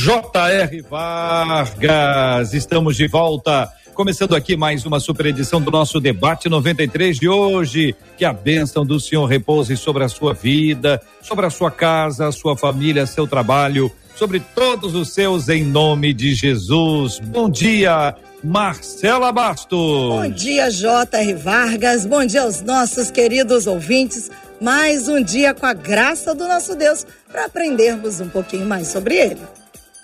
J.R. Vargas. Estamos de volta começando aqui mais uma super edição do nosso debate 93 de hoje. Que a bênção do Senhor repouse sobre a sua vida, sobre a sua casa, a sua família, seu trabalho, sobre todos os seus em nome de Jesus. Bom dia, Marcela Bastos. Bom dia, J.R. Vargas. Bom dia aos nossos queridos ouvintes. Mais um dia com a graça do nosso Deus para aprendermos um pouquinho mais sobre ele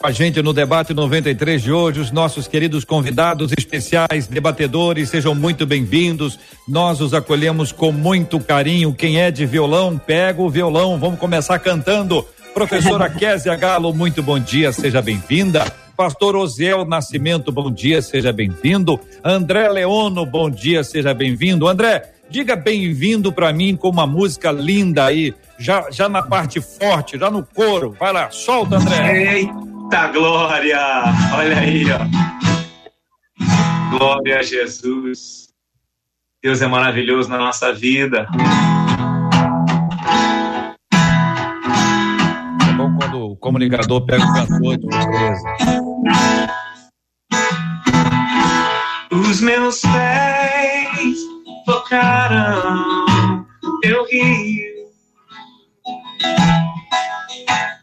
com a gente no debate 93 de hoje, os nossos queridos convidados especiais, debatedores, sejam muito bem-vindos. Nós os acolhemos com muito carinho. Quem é de violão, pega o violão. Vamos começar cantando. Professora Késia Galo, muito bom dia, seja bem-vinda. Pastor Osiel Nascimento, bom dia, seja bem-vindo. André Leono, bom dia, seja bem-vindo. André, diga bem-vindo para mim com uma música linda aí, já, já na parte forte, já no coro. Vai lá, solta, André. Eita. Eita glória! Olha aí, ó. Glória a Jesus. Deus é maravilhoso na nossa vida. É bom quando o comunicador pega o cantor de surpresa. Os meus pés tocaram teu rio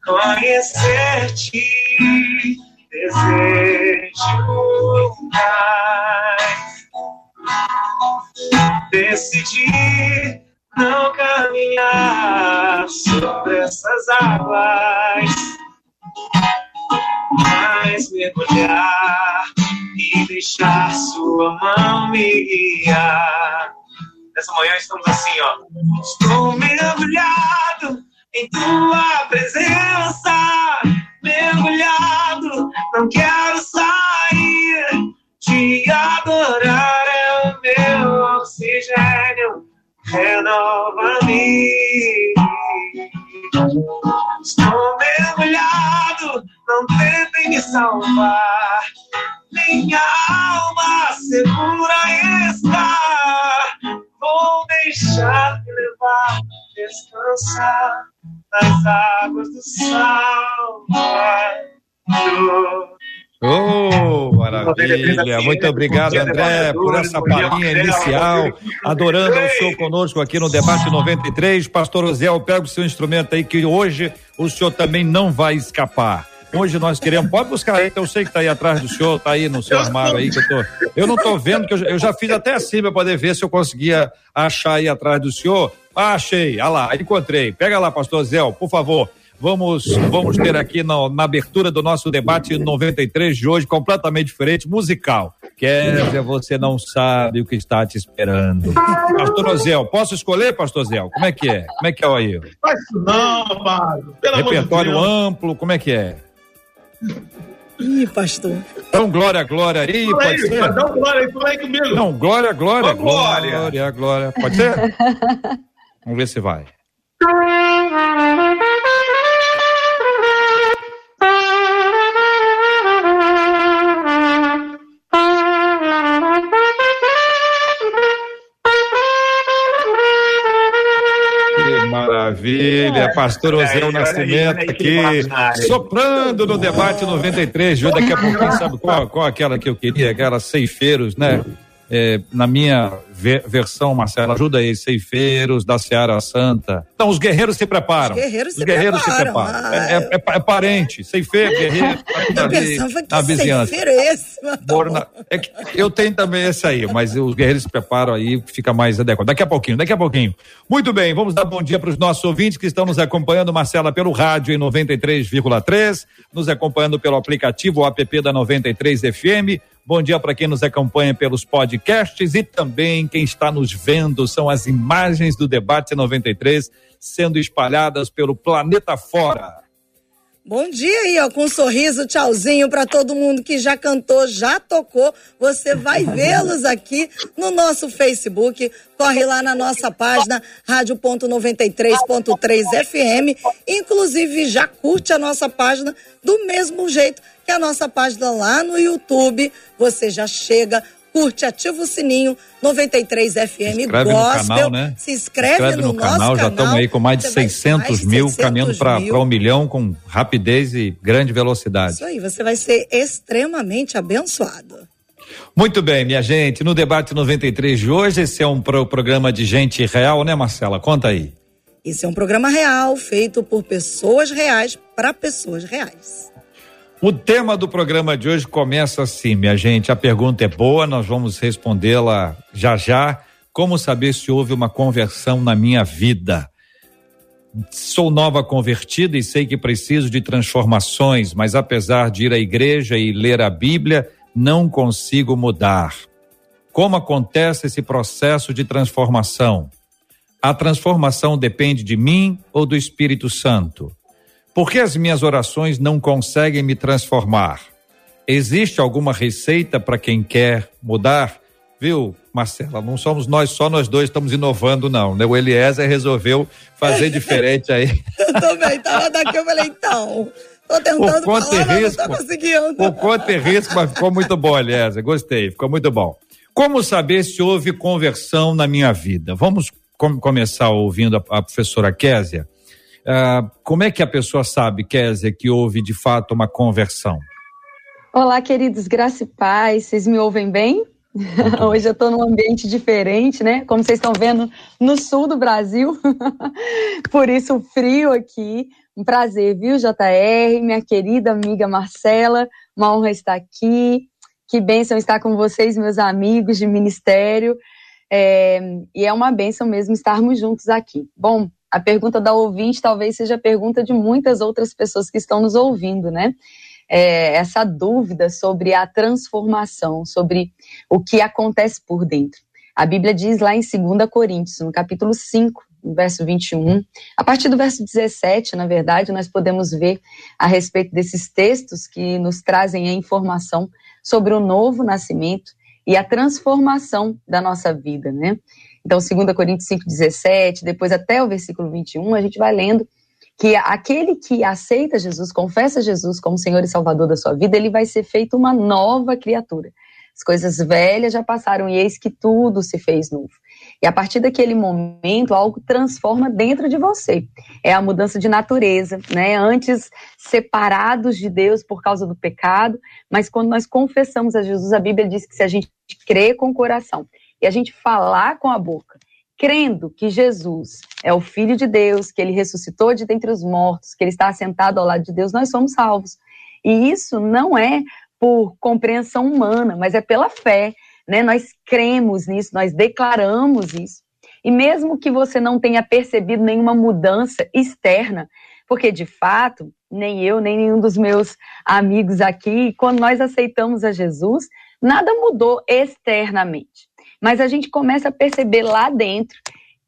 conhecer-te, desejo mais. Decidi não caminhar sobre essas águas, mas mergulhar e deixar sua mão me guiar. Nessa manhã estamos assim, ó. Estou mergulhado em tua presença, mergulhado, não quero sair. Te adorar é o meu oxigênio, renova-me. Estou mergulhado, não tentem me salvar. Minha alma segura está. Vou deixar me levar, descansar nas águas do Salvador. Oh, maravilha! Muito obrigado, André, por essa palhinha inicial, adorando o senhor conosco aqui no Debate 93. Pastor Oziel, pega o seu instrumento aí, que hoje o senhor também não vai escapar. Hoje nós queremos, pode buscar aí, eu sei que tá aí atrás do senhor, tá aí no seu armário aí, que eu tô, eu não tô vendo, que eu, eu já fiz até assim para poder ver se eu conseguia achar aí atrás do senhor. Ah, achei, ah lá, encontrei. Pega lá, pastor Zé, por favor. Vamos, vamos ter aqui na, na, abertura do nosso debate 93 de hoje, completamente diferente, musical. Kézia, você não sabe o que está te esperando. Pastor Ozel, posso escolher, Pastor Zé? Como é que é? Como é que é o aí? Não, rapaz. Repertório amplo, como é que é? Ih, pastor. Então, glória, glória aí, pode aí, ser? Então, glória aí, aí comigo. Não, glória, glória, glória, glória, glória. Pode ser? Vamos ver se vai. Maravilha, pastor Oseu Nascimento aqui, soprando no debate 93. Viu? Daqui a pouquinho, sabe qual, qual aquela que eu queria? Aquela ceifeiros, né? É, na minha versão, Marcelo, ajuda aí, ceifeiros da Seara Santa. Então, os guerreiros se preparam. Os guerreiros, os se, guerreiros preparam. se preparam. Ah, é, é, é, parente, ceifeiro, guerreiro, tá ali, na vizinhança. Esse, Borna, é que eu tenho também esse aí, mas os guerreiros se preparam aí, fica mais adequado. Daqui a pouquinho, daqui a pouquinho. Muito bem, vamos dar bom dia para os nossos ouvintes que estão nos acompanhando, Marcela, pelo rádio em 93,3, nos acompanhando pelo aplicativo, o app da 93 FM Bom dia para quem nos acompanha pelos podcasts e também quem está nos vendo. São as imagens do debate 93 sendo espalhadas pelo planeta fora. Bom dia aí, ó, com um sorriso, tchauzinho para todo mundo que já cantou, já tocou. Você vai vê-los aqui no nosso Facebook. Corre lá na nossa página rádio.93.3 FM. Inclusive, já curte a nossa página do mesmo jeito que a nossa página lá no YouTube. Você já chega curte, ativa o sininho 93 FM se Gospel. Canal, né? Se inscreve, inscreve no, no canal. canal. Já estamos aí com mais de 600 mais mil, 600 caminhando para um milhão com rapidez e grande velocidade. Isso aí, você vai ser extremamente abençoado. Muito bem, minha gente. No debate 93 de hoje, esse é um pro programa de gente real, né, Marcela? Conta aí. Esse é um programa real, feito por pessoas reais para pessoas reais. O tema do programa de hoje começa assim, minha gente. A pergunta é boa, nós vamos respondê-la já já. Como saber se houve uma conversão na minha vida? Sou nova convertida e sei que preciso de transformações, mas apesar de ir à igreja e ler a Bíblia, não consigo mudar. Como acontece esse processo de transformação? A transformação depende de mim ou do Espírito Santo? Por que as minhas orações não conseguem me transformar? Existe alguma receita para quem quer mudar? Viu, Marcela? Não somos nós, só nós dois estamos inovando, não. Né? O Eliezer resolveu fazer diferente aí. eu também, tava daqui, eu falei, então. Tô tentando o falar, mas não tô conseguindo. O conto e risco, mas ficou muito bom, Eliezer. Gostei, ficou muito bom. Como saber se houve conversão na minha vida? Vamos com começar ouvindo a, a professora Késia. Uh, como é que a pessoa sabe, Kézia, que houve de fato uma conversão? Olá, queridos, graça e paz, vocês me ouvem bem? Hoje eu estou num ambiente diferente, né? Como vocês estão vendo, no sul do Brasil. Por isso, o frio aqui. Um prazer, viu, JR, minha querida amiga Marcela. Uma honra estar aqui. Que bênção estar com vocês, meus amigos de ministério. É, e é uma bênção mesmo estarmos juntos aqui. Bom, a pergunta da ouvinte talvez seja a pergunta de muitas outras pessoas que estão nos ouvindo, né? É, essa dúvida sobre a transformação, sobre o que acontece por dentro. A Bíblia diz lá em 2 Coríntios, no capítulo 5, no verso 21, a partir do verso 17, na verdade, nós podemos ver a respeito desses textos que nos trazem a informação sobre o novo nascimento e a transformação da nossa vida, né? Então, 2 Coríntios 5, 17, depois até o versículo 21, a gente vai lendo que aquele que aceita Jesus, confessa Jesus como Senhor e Salvador da sua vida, ele vai ser feito uma nova criatura. As coisas velhas já passaram e eis que tudo se fez novo. E a partir daquele momento, algo transforma dentro de você. É a mudança de natureza, né? Antes separados de Deus por causa do pecado, mas quando nós confessamos a Jesus, a Bíblia diz que se a gente crê com o coração e a gente falar com a boca, crendo que Jesus é o Filho de Deus, que ele ressuscitou de dentre os mortos, que ele está assentado ao lado de Deus, nós somos salvos. E isso não é por compreensão humana, mas é pela fé. Né? Nós cremos nisso, nós declaramos isso. E mesmo que você não tenha percebido nenhuma mudança externa, porque de fato, nem eu, nem nenhum dos meus amigos aqui, quando nós aceitamos a Jesus, nada mudou externamente. Mas a gente começa a perceber lá dentro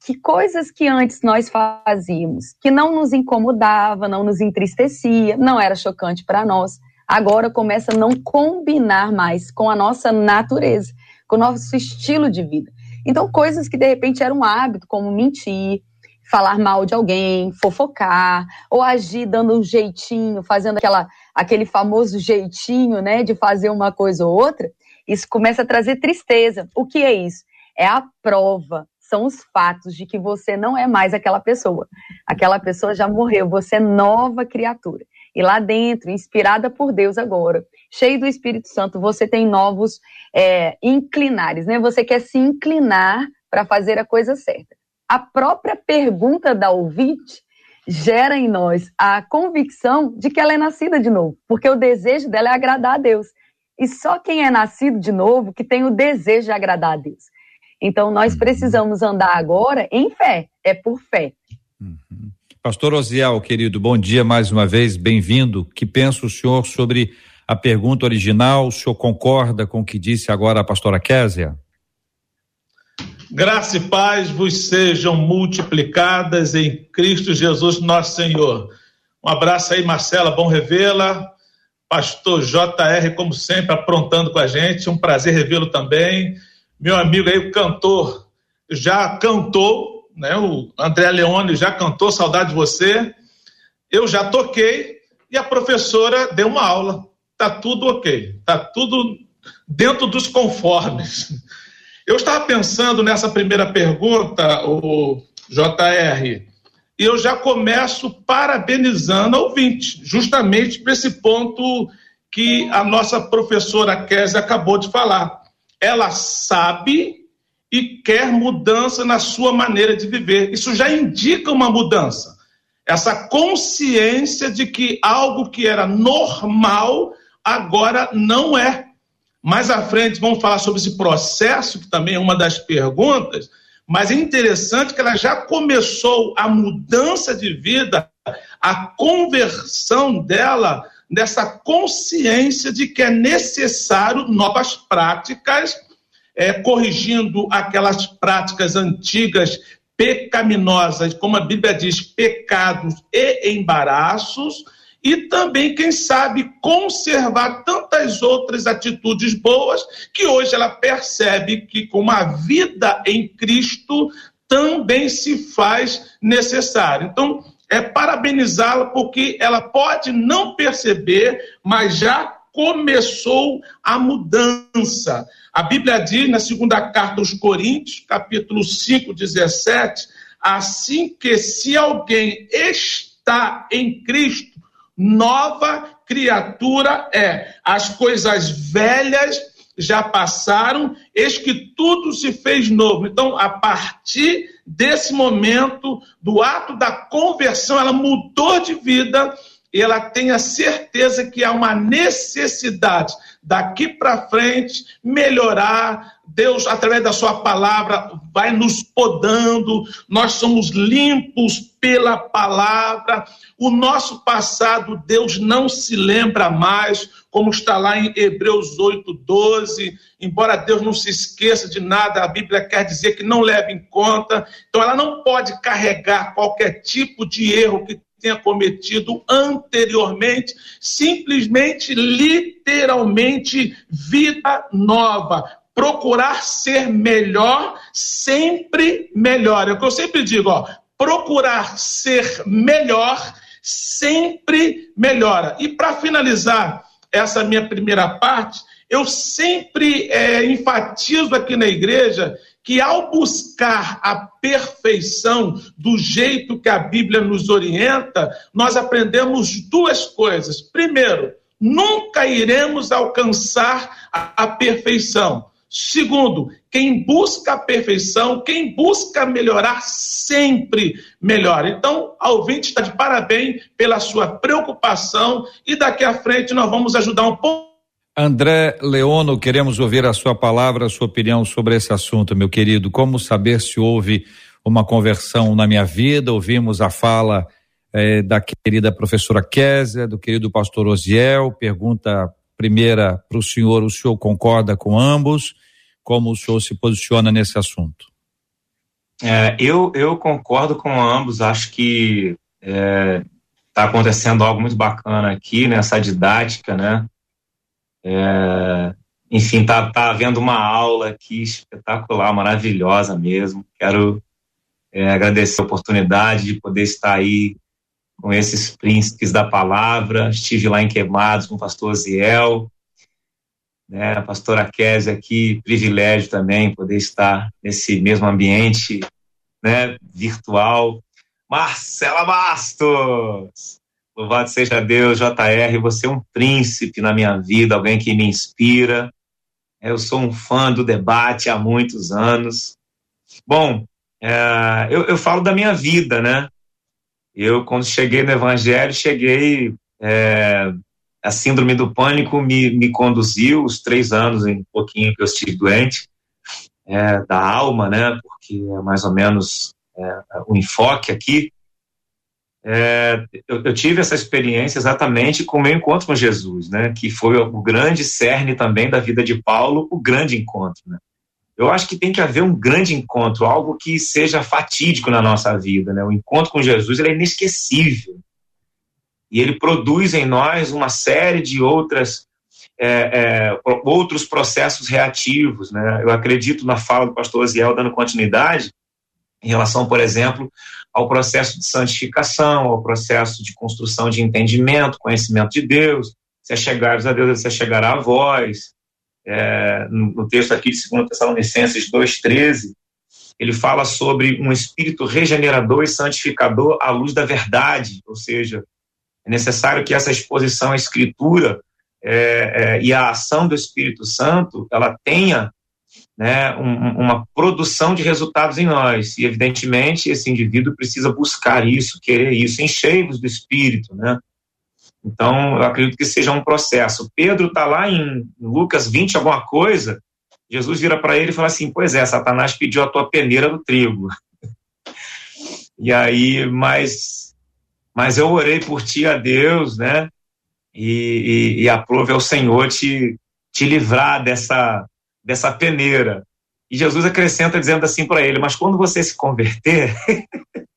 que coisas que antes nós fazíamos, que não nos incomodava, não nos entristecia, não era chocante para nós, agora começa a não combinar mais com a nossa natureza, com o nosso estilo de vida. Então, coisas que de repente eram um hábito, como mentir, falar mal de alguém, fofocar, ou agir dando um jeitinho, fazendo aquela, aquele famoso jeitinho, né, de fazer uma coisa ou outra, isso começa a trazer tristeza. O que é isso? É a prova, são os fatos de que você não é mais aquela pessoa. Aquela pessoa já morreu, você é nova criatura. E lá dentro, inspirada por Deus agora, cheio do Espírito Santo, você tem novos é, inclinares, né? Você quer se inclinar para fazer a coisa certa. A própria pergunta da ouvinte gera em nós a convicção de que ela é nascida de novo, porque o desejo dela é agradar a Deus. E só quem é nascido de novo que tem o desejo de agradar a Deus. Então nós uhum. precisamos andar agora em fé, é por fé. Uhum. Pastor Osiel, querido, bom dia mais uma vez, bem-vindo. Que pensa o senhor sobre a pergunta original? O senhor concorda com o que disse agora a pastora Késia? Graça e paz vos sejam multiplicadas em Cristo Jesus, nosso Senhor. Um abraço aí, Marcela, bom revê-la. Pastor JR, como sempre, aprontando com a gente. Um prazer revê-lo também. Meu amigo aí, o cantor, já cantou, né? O André Leone já cantou, saudade de você. Eu já toquei e a professora deu uma aula. Tá tudo ok, tá tudo dentro dos conformes. Eu estava pensando nessa primeira pergunta, o JR, e eu já começo parabenizando a ouvinte, justamente para esse ponto que a nossa professora Kézia acabou de falar. Ela sabe e quer mudança na sua maneira de viver. Isso já indica uma mudança. Essa consciência de que algo que era normal agora não é. Mais à frente vamos falar sobre esse processo, que também é uma das perguntas, mas é interessante que ela já começou a mudança de vida, a conversão dela nessa consciência de que é necessário novas práticas, é, corrigindo aquelas práticas antigas pecaminosas, como a Bíblia diz, pecados e embaraços, e também, quem sabe, conservar tantas outras atitudes boas que hoje ela percebe que com uma vida em Cristo também se faz necessário. Então, é parabenizá-la porque ela pode não perceber, mas já começou a mudança. A Bíblia diz na segunda carta aos Coríntios, capítulo 5, 17, assim que se alguém está em Cristo, nova criatura é. As coisas velhas já passaram, eis que tudo se fez novo. Então, a partir desse momento, do ato da conversão, ela mudou de vida ela tem a certeza que há uma necessidade daqui para frente melhorar. Deus, através da Sua palavra, vai nos podando, nós somos limpos pela palavra. O nosso passado, Deus não se lembra mais, como está lá em Hebreus 8, 12. Embora Deus não se esqueça de nada, a Bíblia quer dizer que não leva em conta. Então, ela não pode carregar qualquer tipo de erro que tenha cometido anteriormente, simplesmente, literalmente, vida nova. Procurar ser melhor, sempre melhor. É o que eu sempre digo, ó, procurar ser melhor, sempre melhora. E para finalizar essa minha primeira parte, eu sempre é, enfatizo aqui na igreja que ao buscar a perfeição do jeito que a Bíblia nos orienta, nós aprendemos duas coisas. Primeiro, nunca iremos alcançar a, a perfeição. Segundo, quem busca a perfeição, quem busca melhorar, sempre melhora. Então, a ouvinte está de parabéns pela sua preocupação e daqui à frente nós vamos ajudar um pouco André Leono, queremos ouvir a sua palavra, a sua opinião sobre esse assunto, meu querido. Como saber se houve uma conversão na minha vida? Ouvimos a fala eh, da querida professora Kézia, do querido pastor Osiel. Pergunta primeira para o senhor: o senhor concorda com ambos? Como o senhor se posiciona nesse assunto? É, eu, eu concordo com ambos. Acho que está é, tá acontecendo algo muito bacana aqui nessa didática, né? É, enfim, tá, tá havendo uma aula aqui espetacular, maravilhosa mesmo. Quero é, agradecer a oportunidade de poder estar aí com esses príncipes da palavra. Estive lá em Queimados com o pastor Ziel, né, a pastora Kézia aqui, privilégio também poder estar nesse mesmo ambiente né, virtual. Marcela Bastos! Louvado seja Deus, JR, você é um príncipe na minha vida, alguém que me inspira. Eu sou um fã do debate há muitos anos. Bom, é, eu, eu, falo da minha vida, né? Eu, quando cheguei no Evangelho, cheguei. É, a síndrome do pânico me, me conduziu os três anos, um pouquinho que eu estive doente, é, da alma, né? Porque é mais ou menos é, o enfoque aqui é, eu, eu, tive essa experiência exatamente com o meu encontro com Jesus, né? Que foi o grande cerne também da vida de Paulo, o grande encontro, né? Eu acho que tem que haver um grande encontro, algo que seja fatídico na nossa vida, né? O encontro com Jesus ele é inesquecível. e ele produz em nós uma série de outras é, é, outros processos reativos. Né? Eu acredito na fala do pastor Aziel dando continuidade em relação, por exemplo, ao processo de santificação, ao processo de construção de entendimento, conhecimento de Deus. Se chegares a Deus, se chegará a vós. É, no, texto aqui de 2 Tessalonicenses 2,13, ele fala sobre um espírito regenerador e santificador à luz da verdade, ou seja, é necessário que essa exposição à Escritura é, é, e a ação do Espírito Santo ela tenha né, um, uma produção de resultados em nós. E, evidentemente, esse indivíduo precisa buscar isso, querer isso, enchei-vos do Espírito, né? Então, eu acredito que seja um processo. Pedro está lá em Lucas 20, alguma coisa, Jesus vira para ele e fala assim: Pois é, Satanás pediu a tua peneira do trigo. e aí, mas, mas eu orei por ti a Deus, né? E, e, e aprove ao Senhor te, te livrar dessa, dessa peneira. E Jesus acrescenta dizendo assim para ele: Mas quando você se converter.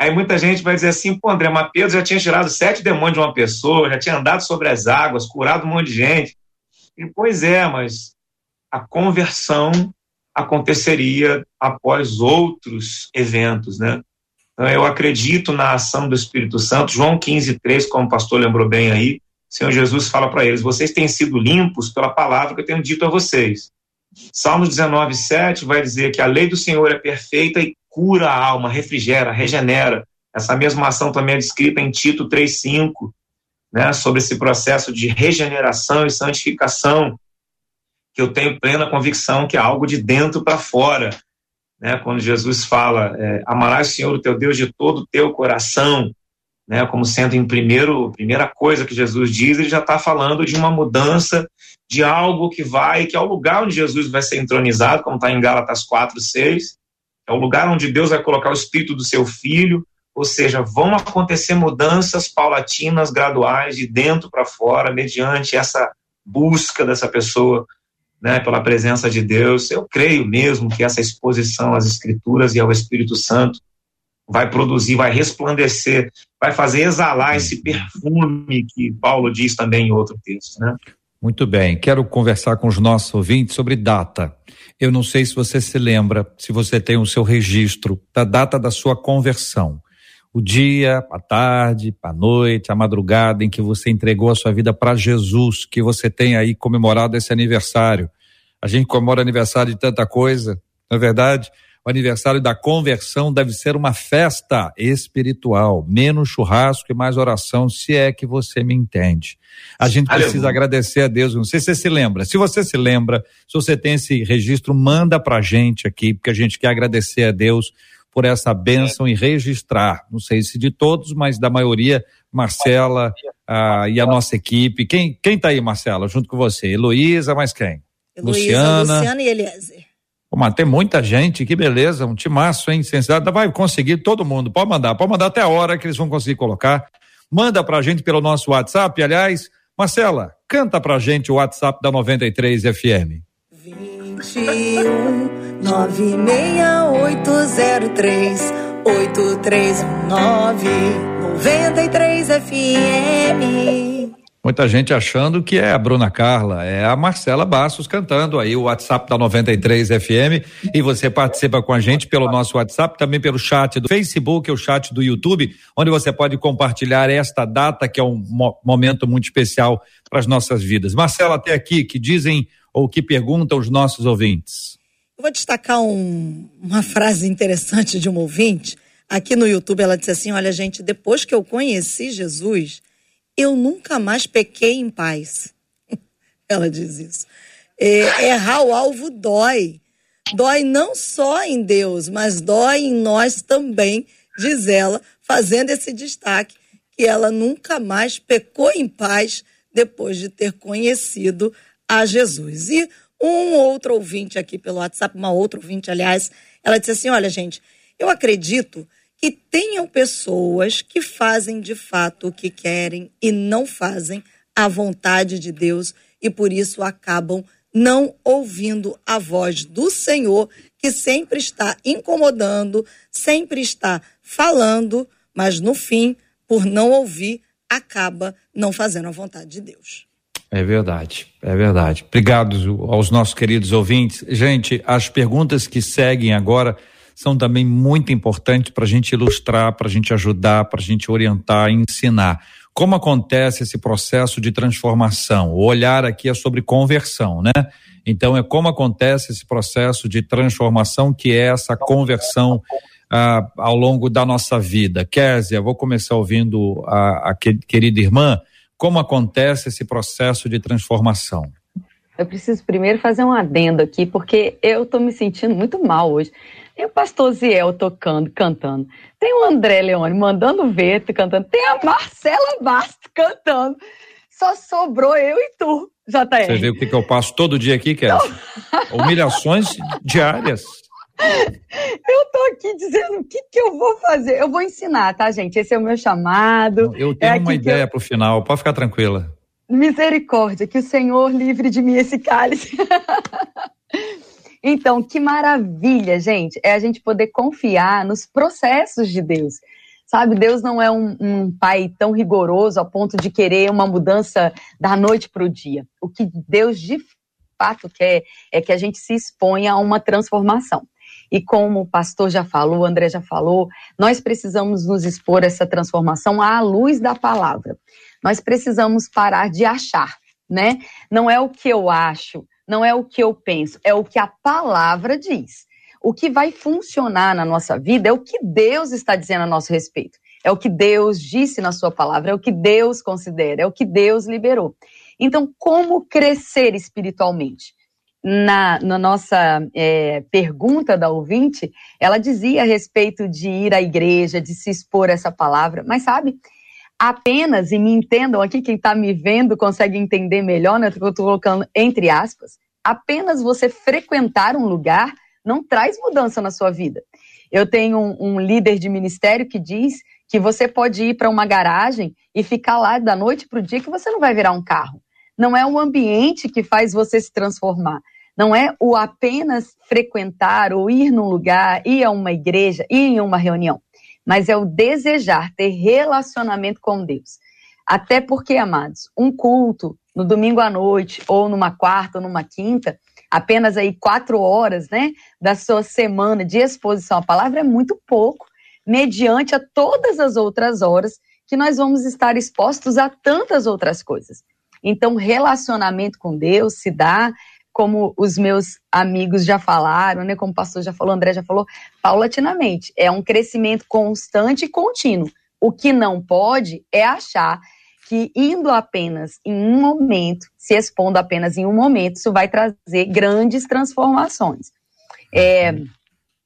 Aí muita gente vai dizer assim, pô, André, mas Pedro já tinha tirado sete demônios de uma pessoa, já tinha andado sobre as águas, curado um monte de gente. E, pois é, mas a conversão aconteceria após outros eventos, né? Então, eu acredito na ação do Espírito Santo. João 15, 3, como o pastor lembrou bem aí, Senhor Jesus fala para eles: vocês têm sido limpos pela palavra que eu tenho dito a vocês. Salmos 19, 7 vai dizer que a lei do Senhor é perfeita e cura a alma, refrigera, regenera. Essa mesma ação também é descrita em Tito 3,5, né, sobre esse processo de regeneração e santificação, que eu tenho plena convicção que é algo de dentro para fora. Né, quando Jesus fala, é, amarás o Senhor, o teu Deus, de todo o teu coração, né, como sendo em primeiro, primeira coisa que Jesus diz, ele já está falando de uma mudança, de algo que vai, que é o lugar onde Jesus vai ser entronizado, como está em Gálatas 4, 6, é o lugar onde Deus vai colocar o espírito do seu filho, ou seja, vão acontecer mudanças paulatinas, graduais, de dentro para fora, mediante essa busca dessa pessoa né, pela presença de Deus. Eu creio mesmo que essa exposição às Escrituras e ao Espírito Santo vai produzir, vai resplandecer, vai fazer exalar esse perfume que Paulo diz também em outro texto, né? Muito bem, quero conversar com os nossos ouvintes sobre data. Eu não sei se você se lembra, se você tem o seu registro da data da sua conversão. O dia, a tarde, a noite, a madrugada em que você entregou a sua vida para Jesus, que você tem aí comemorado esse aniversário. A gente comemora aniversário de tanta coisa, não é verdade? O aniversário da conversão deve ser uma festa espiritual, menos churrasco e mais oração, se é que você me entende. A gente precisa agradecer a Deus. Não sei se você se lembra. Se você se lembra, se você tem esse registro, manda pra gente aqui, porque a gente quer agradecer a Deus por essa bênção é. e registrar. Não sei se de todos, mas da maioria, Marcela ah, e a nossa equipe. Quem, quem tá aí, Marcela, junto com você? Heloísa, mais quem? Heloísa, Luciana. Luciana e Eliezer. Pô, mas tem muita gente, que beleza, um timaço, hein? Sensibilidade, vai conseguir todo mundo. Pode mandar, pode mandar até a hora que eles vão conseguir colocar. Manda pra gente pelo nosso WhatsApp, aliás. Marcela, canta pra gente o WhatsApp da 93 FM. 21 96803 8319 93 FM. Muita gente achando que é a Bruna Carla, é a Marcela Bassos cantando aí o WhatsApp da 93 FM e você participa com a gente pelo nosso WhatsApp, também pelo chat do Facebook, o chat do YouTube, onde você pode compartilhar esta data que é um mo momento muito especial para as nossas vidas. Marcela, até aqui, que dizem ou que perguntam os nossos ouvintes. Eu vou destacar um, uma frase interessante de um ouvinte. Aqui no YouTube ela disse assim: Olha, gente, depois que eu conheci Jesus, eu nunca mais pequei em paz. Ela diz isso. É, errar o alvo dói. Dói não só em Deus, mas dói em nós também, diz ela, fazendo esse destaque, que ela nunca mais pecou em paz depois de ter conhecido a Jesus. E um outro ouvinte aqui pelo WhatsApp, uma outra ouvinte, aliás, ela disse assim: Olha, gente, eu acredito que tenham pessoas que fazem de fato o que querem e não fazem a vontade de Deus e por isso acabam não ouvindo a voz do Senhor, que sempre está incomodando, sempre está falando, mas no fim, por não ouvir acaba não fazendo a vontade de Deus. É verdade, é verdade. Obrigado aos nossos queridos ouvintes. Gente, as perguntas que seguem agora são também muito importantes para a gente ilustrar, para a gente ajudar, para a gente orientar, ensinar. Como acontece esse processo de transformação? O olhar aqui é sobre conversão, né? Então, é como acontece esse processo de transformação, que é essa conversão ah, ao longo da nossa vida. Kézia, vou começar ouvindo a, a querida irmã, como acontece esse processo de transformação? Eu preciso primeiro fazer um adendo aqui, porque eu estou me sentindo muito mal hoje. Tem o pastor Ziel tocando, cantando. Tem o André Leone mandando ver, cantando. Tem a Marcela Bastos cantando. Só sobrou eu e tu, JR. Você vê o que, que eu passo todo dia aqui, Kézia? Humilhações diárias. Eu tô aqui dizendo o que, que eu vou fazer. Eu vou ensinar, tá, gente? Esse é o meu chamado. Eu tenho é uma ideia eu... pro final, pode ficar tranquila. Misericórdia, que o Senhor livre de mim esse cálice. então, que maravilha, gente, é a gente poder confiar nos processos de Deus. Sabe, Deus não é um, um pai tão rigoroso a ponto de querer uma mudança da noite para o dia. O que Deus de fato quer é que a gente se exponha a uma transformação. E como o pastor já falou, o André já falou, nós precisamos nos expor a essa transformação à luz da palavra. Nós precisamos parar de achar, né? Não é o que eu acho, não é o que eu penso, é o que a palavra diz. O que vai funcionar na nossa vida é o que Deus está dizendo a nosso respeito. É o que Deus disse na sua palavra, é o que Deus considera, é o que Deus liberou. Então, como crescer espiritualmente? na, na nossa é, pergunta da ouvinte, ela dizia a respeito de ir à igreja, de se expor a essa palavra, mas sabe, apenas, e me entendam aqui, quem está me vendo consegue entender melhor, né? Eu estou colocando entre aspas, apenas você frequentar um lugar não traz mudança na sua vida. Eu tenho um, um líder de ministério que diz que você pode ir para uma garagem e ficar lá da noite para o dia que você não vai virar um carro. Não é o ambiente que faz você se transformar. Não é o apenas frequentar ou ir num lugar, ir a uma igreja, ir em uma reunião. Mas é o desejar ter relacionamento com Deus. Até porque, amados, um culto no domingo à noite, ou numa quarta, ou numa quinta, apenas aí quatro horas, né, da sua semana de exposição à palavra é muito pouco, mediante a todas as outras horas que nós vamos estar expostos a tantas outras coisas. Então, relacionamento com Deus se dá, como os meus amigos já falaram, né, como o pastor já falou, André já falou, paulatinamente. É um crescimento constante e contínuo. O que não pode é achar que indo apenas em um momento, se expondo apenas em um momento, isso vai trazer grandes transformações. É,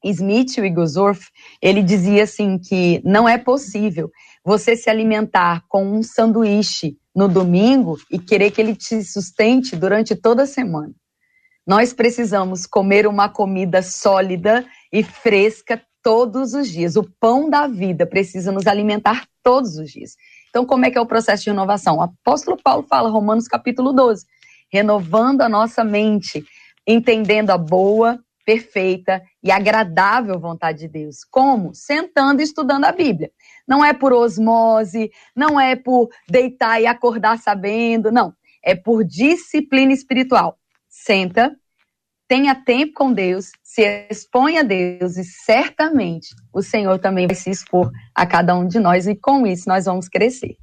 Smith Wigglesworth, ele dizia assim que não é possível você se alimentar com um sanduíche no domingo e querer que ele te sustente durante toda a semana. Nós precisamos comer uma comida sólida e fresca todos os dias. O pão da vida precisa nos alimentar todos os dias. Então, como é que é o processo de renovação? O apóstolo Paulo fala, Romanos capítulo 12, renovando a nossa mente, entendendo a boa, perfeita e agradável vontade de Deus. Como? Sentando e estudando a Bíblia. Não é por osmose, não é por deitar e acordar sabendo, não. É por disciplina espiritual. Senta, tenha tempo com Deus, se expõe a Deus e certamente o Senhor também vai se expor a cada um de nós e com isso nós vamos crescer.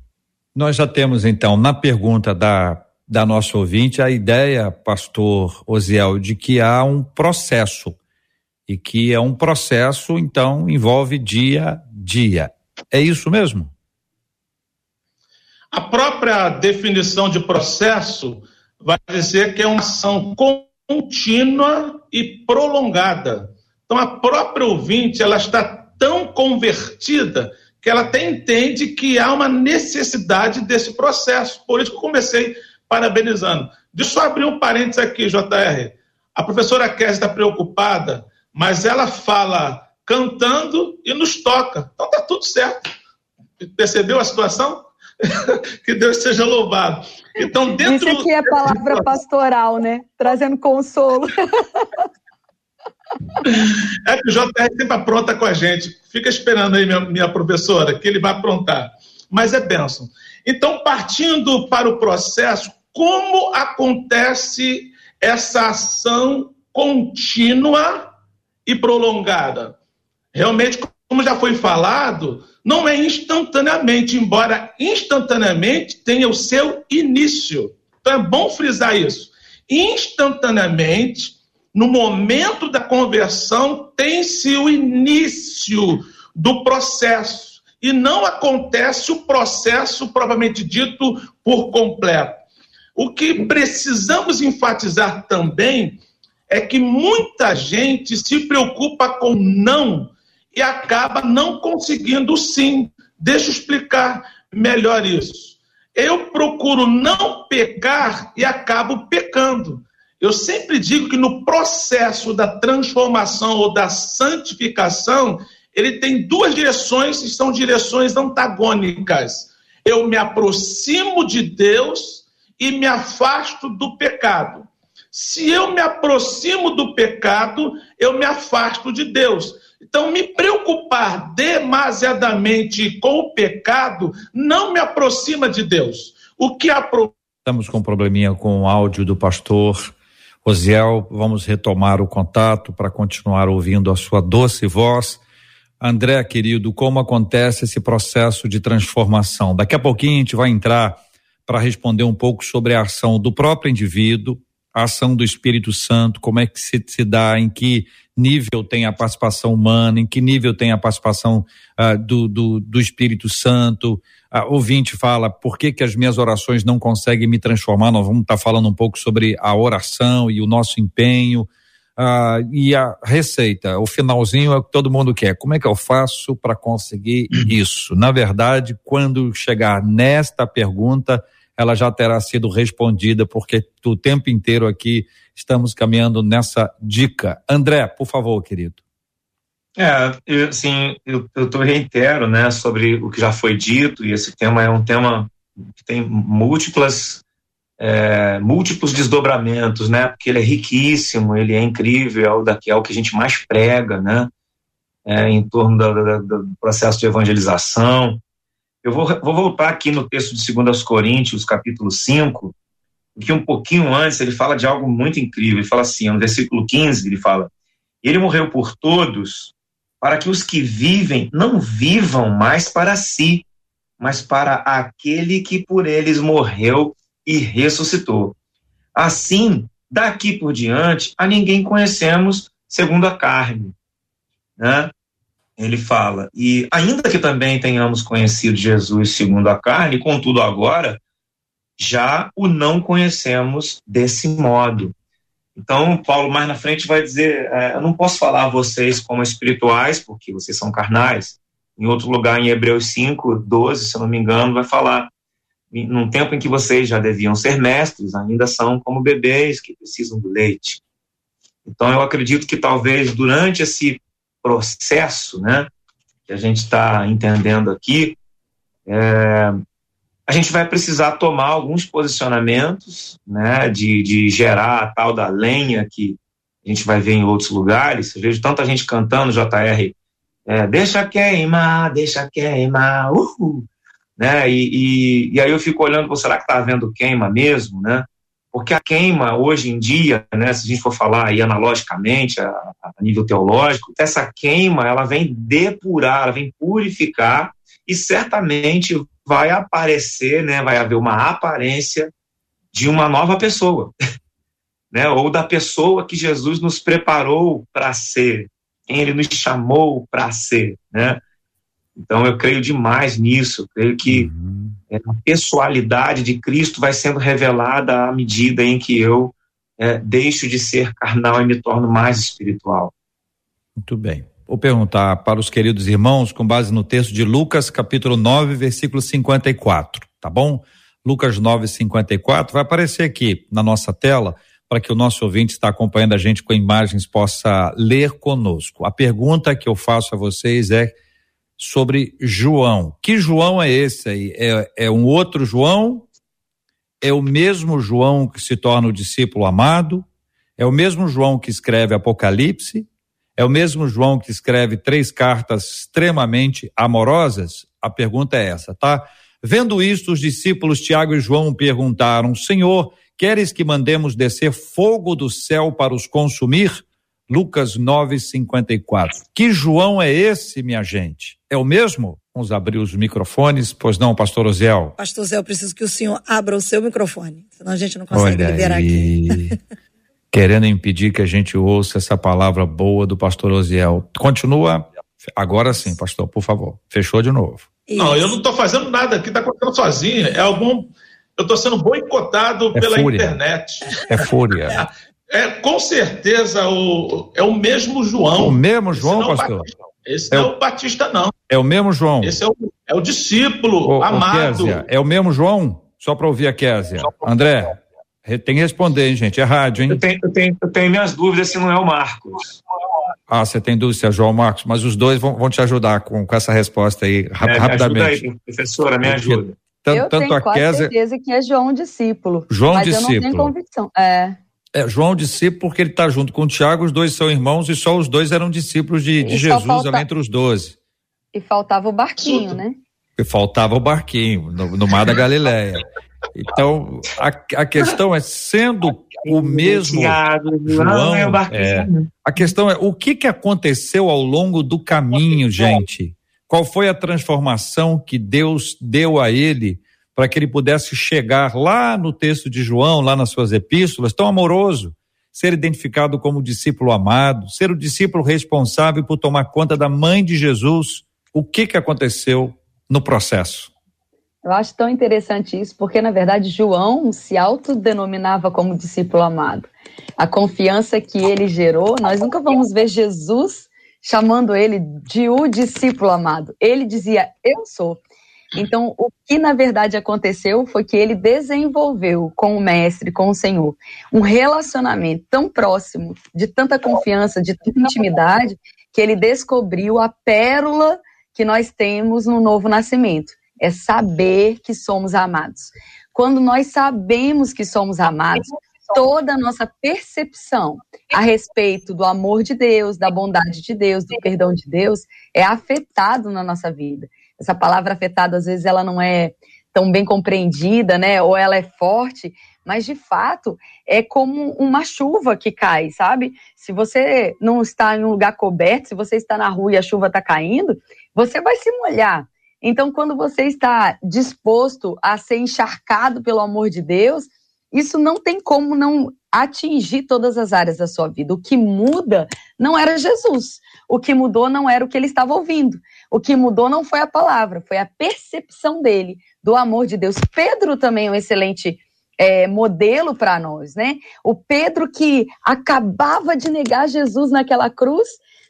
Nós já temos então na pergunta da da nossa ouvinte a ideia, pastor Osiel, de que há um processo e que é um processo, então, envolve dia a dia. É isso mesmo? A própria definição de processo vai dizer que é uma ação contínua e prolongada. Então, a própria ouvinte ela está tão convertida que ela até entende que há uma necessidade desse processo. Por isso que eu comecei parabenizando. Deixa eu abrir um parênteses aqui, JR. A professora Kézia está preocupada, mas ela fala cantando e nos toca. Então tá tudo certo. Percebeu a situação? que Deus seja louvado. Então, dentro. Isso aqui é palavra pastoral, né? Trazendo consolo. É que o JR sempre apronta com a gente. Fica esperando aí, minha, minha professora, que ele vai aprontar. Mas é bênção. Então, partindo para o processo, como acontece essa ação contínua e prolongada? Realmente, como já foi falado, não é instantaneamente, embora instantaneamente tenha o seu início. Então é bom frisar isso. Instantaneamente, no momento da conversão, tem-se o início do processo. E não acontece o processo propriamente dito por completo. O que precisamos enfatizar também é que muita gente se preocupa com não e acaba não conseguindo sim. Deixa eu explicar melhor isso. Eu procuro não pecar e acabo pecando. Eu sempre digo que no processo da transformação ou da santificação, ele tem duas direções e são direções antagônicas. Eu me aproximo de Deus e me afasto do pecado. Se eu me aproximo do pecado, eu me afasto de Deus. Então, me preocupar demasiadamente com o pecado não me aproxima de Deus. O que apro... Estamos com um probleminha com o áudio do pastor Rosiel. Vamos retomar o contato para continuar ouvindo a sua doce voz. André, querido, como acontece esse processo de transformação? Daqui a pouquinho a gente vai entrar para responder um pouco sobre a ação do próprio indivíduo, a ação do Espírito Santo, como é que se, se dá, em que nível tem a participação humana, em que nível tem a participação uh, do, do, do, Espírito Santo. Uh, ouvinte fala, por que, que as minhas orações não conseguem me transformar? Nós vamos estar tá falando um pouco sobre a oração e o nosso empenho. Uh, e a receita, o finalzinho é o que todo mundo quer. Como é que eu faço para conseguir isso? Na verdade, quando chegar nesta pergunta, ela já terá sido respondida, porque o tempo inteiro aqui estamos caminhando nessa dica. André, por favor, querido. É, eu, assim, eu, eu tô reitero, né, sobre o que já foi dito, e esse tema é um tema que tem múltiplas, é, múltiplos desdobramentos, né, porque ele é riquíssimo, ele é incrível, é o, daqui, é o que a gente mais prega, né, é, em torno do processo de evangelização, eu vou, vou voltar aqui no texto de 2 Coríntios, capítulo 5, que um pouquinho antes ele fala de algo muito incrível. Ele fala assim, no versículo 15, ele fala: Ele morreu por todos, para que os que vivem não vivam mais para si, mas para aquele que por eles morreu e ressuscitou. Assim, daqui por diante, a ninguém conhecemos segundo a carne. Né? Ele fala, e ainda que também tenhamos conhecido Jesus segundo a carne, contudo agora já o não conhecemos desse modo. Então, Paulo mais na frente vai dizer: é, Eu não posso falar a vocês como espirituais, porque vocês são carnais. Em outro lugar, em Hebreus 5, 12, se eu não me engano, vai falar: Num tempo em que vocês já deviam ser mestres, ainda são como bebês que precisam do leite. Então, eu acredito que talvez durante esse processo, né, que a gente está entendendo aqui, é, a gente vai precisar tomar alguns posicionamentos, né, de, de gerar a tal da lenha que a gente vai ver em outros lugares. Eu vejo tanta gente cantando JR, é, deixa queimar, deixa queimar, uhul, né, e, e, e aí eu fico olhando, será que está havendo queima mesmo, né? Porque a queima hoje em dia, né, se a gente for falar aí analogicamente, a, a, nível teológico, essa queima ela vem depurar, ela vem purificar e certamente vai aparecer, né, vai haver uma aparência de uma nova pessoa, né, ou da pessoa que Jesus nos preparou para ser, quem Ele nos chamou para ser, né. Então eu creio demais nisso, creio que uhum é, a pessoalidade de Cristo vai sendo revelada à medida em que eu é, deixo de ser carnal e me torno mais espiritual. Muito bem. Vou perguntar para os queridos irmãos, com base no texto de Lucas, capítulo 9, versículo 54, tá bom? Lucas 9, 54, vai aparecer aqui na nossa tela para que o nosso ouvinte está acompanhando a gente com imagens possa ler conosco. A pergunta que eu faço a vocês é sobre João. Que João é esse aí? É, é um outro João? É o mesmo João que se torna o discípulo amado? É o mesmo João que escreve Apocalipse? É o mesmo João que escreve três cartas extremamente amorosas? A pergunta é essa, tá? Vendo isto, os discípulos Tiago e João perguntaram: Senhor, queres que mandemos descer fogo do céu para os consumir? Lucas 9:54. Que João é esse, minha gente? É o mesmo? Vamos abrir os microfones, pois não, pastor Oziel? Pastor Oziel, preciso que o senhor abra o seu microfone, senão a gente não consegue Olha liberar aí. aqui. Querendo impedir que a gente ouça essa palavra boa do pastor Oziel. Continua Agora sim, pastor, por favor. Fechou de novo. Não, eu não estou fazendo nada aqui, está acontecendo sozinho. É algum. Eu estou sendo boicotado é pela fúria. internet. É fúria. É, com certeza o, é o mesmo João. O mesmo João, Esse pastor? Batista. Esse é não é o Batista, não. É o mesmo João. Esse é o, é o discípulo amado. Kézia, é o mesmo João? Só para ouvir a Késia. André, tem que responder, hein, gente? É rádio, hein? Eu tenho, eu, tenho, eu tenho minhas dúvidas se não é o Marcos. Ah, você tem dúvida se é João Marcos, mas os dois vão, vão te ajudar com, com essa resposta aí, é, rapidamente. Me ajuda aí, professora, me ajuda. Tanto, eu tanto tenho a quase Kézia... certeza que é João discípulo. João mas discípulo. eu não tenho convicção. É. É, João discípulo porque ele está junto com o Tiago, os dois são irmãos e só os dois eram discípulos de, de Jesus falta... entre os doze. E faltava o barquinho, né? E faltava o barquinho no, no mar da Galileia. Então, a, a questão é, sendo o mesmo João, é, a questão é, o que, que aconteceu ao longo do caminho, gente? Qual foi a transformação que Deus deu a ele para que ele pudesse chegar lá no texto de João, lá nas suas epístolas, tão amoroso, ser identificado como discípulo amado, ser o discípulo responsável por tomar conta da mãe de Jesus? O que, que aconteceu no processo? Eu acho tão interessante isso, porque na verdade João se autodenominava como discípulo amado. A confiança que ele gerou, nós nunca vamos ver Jesus chamando ele de o discípulo amado. Ele dizia: Eu sou. Então, o que na verdade aconteceu foi que ele desenvolveu com o mestre, com o Senhor, um relacionamento tão próximo, de tanta confiança, de tanta intimidade, que ele descobriu a pérola que nós temos no novo nascimento é saber que somos amados. Quando nós sabemos que somos amados, toda a nossa percepção a respeito do amor de Deus, da bondade de Deus, do perdão de Deus, é afetado na nossa vida. Essa palavra afetada, às vezes, ela não é tão bem compreendida, né? Ou ela é forte, mas de fato é como uma chuva que cai, sabe? Se você não está em um lugar coberto, se você está na rua e a chuva está caindo, você vai se molhar. Então, quando você está disposto a ser encharcado pelo amor de Deus, isso não tem como não atingir todas as áreas da sua vida. O que muda não era Jesus. O que mudou não era o que ele estava ouvindo. O que mudou não foi a palavra, foi a percepção dele do amor de Deus. Pedro também é um excelente é, modelo para nós, né? O Pedro que acabava de negar Jesus naquela cruz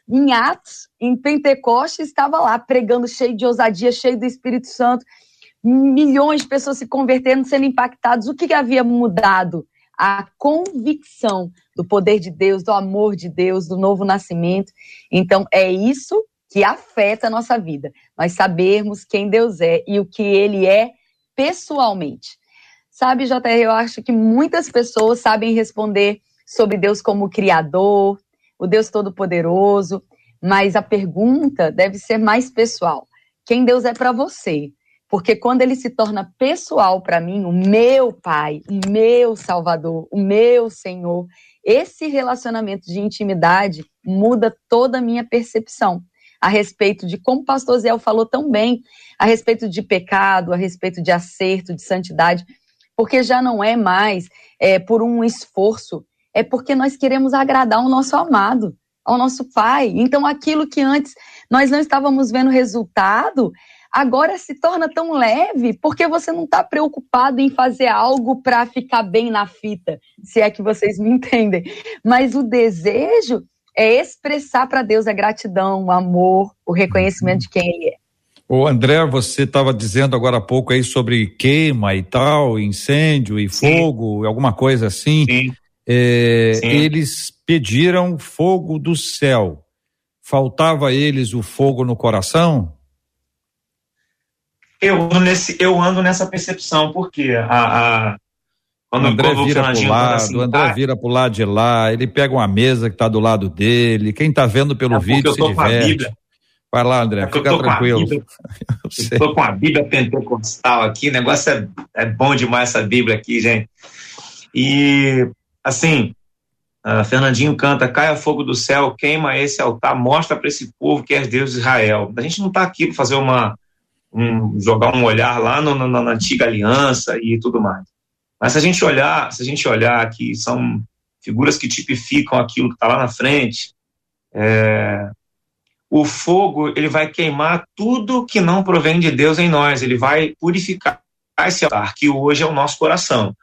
em Atos, em Pentecostes, estava lá pregando cheio de ousadia, cheio do Espírito Santo, milhões de pessoas se convertendo, sendo impactados. O que, que havia mudado? A convicção do poder de Deus, do amor de Deus, do novo nascimento. Então, é isso que afeta a nossa vida. Nós sabermos quem Deus é e o que Ele é pessoalmente. Sabe, JR, eu acho que muitas pessoas sabem responder sobre Deus como Criador, o Deus Todo-Poderoso, mas a pergunta deve ser mais pessoal. Quem Deus é para você? Porque quando ele se torna pessoal para mim, o meu Pai, o meu Salvador, o meu Senhor, esse relacionamento de intimidade muda toda a minha percepção a respeito de como o pastor Zé falou tão bem, a respeito de pecado, a respeito de acerto, de santidade, porque já não é mais é, por um esforço é porque nós queremos agradar o nosso amado, ao nosso Pai. Então, aquilo que antes nós não estávamos vendo resultado, agora se torna tão leve porque você não está preocupado em fazer algo para ficar bem na fita, se é que vocês me entendem. Mas o desejo é expressar para Deus a gratidão, o amor, o reconhecimento de quem Ele é. O André, você estava dizendo agora há pouco aí sobre queima e tal, incêndio e Sim. fogo, alguma coisa assim. Sim. É, eles pediram fogo do céu. Faltava a eles o fogo no coração? Eu ando, nesse, eu ando nessa percepção, porque a, a quando o André vira para o lado, assim, o André ah, vira para o lado de lá, ele pega uma mesa que está do lado dele, quem está vendo pelo é vídeo se diverte. Vai lá, André, fica tranquilo. Estou com a Bíblia pentecostal aqui, o negócio é, é bom demais essa Bíblia aqui, gente. E, assim, uh, Fernandinho canta: caia fogo do céu, queima esse altar, mostra para esse povo que é Deus de Israel. A gente não está aqui para fazer uma. Um, jogar um olhar lá no, no, na antiga aliança e tudo mais. Mas se a gente olhar, se a gente olhar que são figuras que tipificam aquilo que está lá na frente, é, o fogo ele vai queimar tudo que não provém de Deus em nós, ele vai purificar esse altar que hoje é o nosso coração.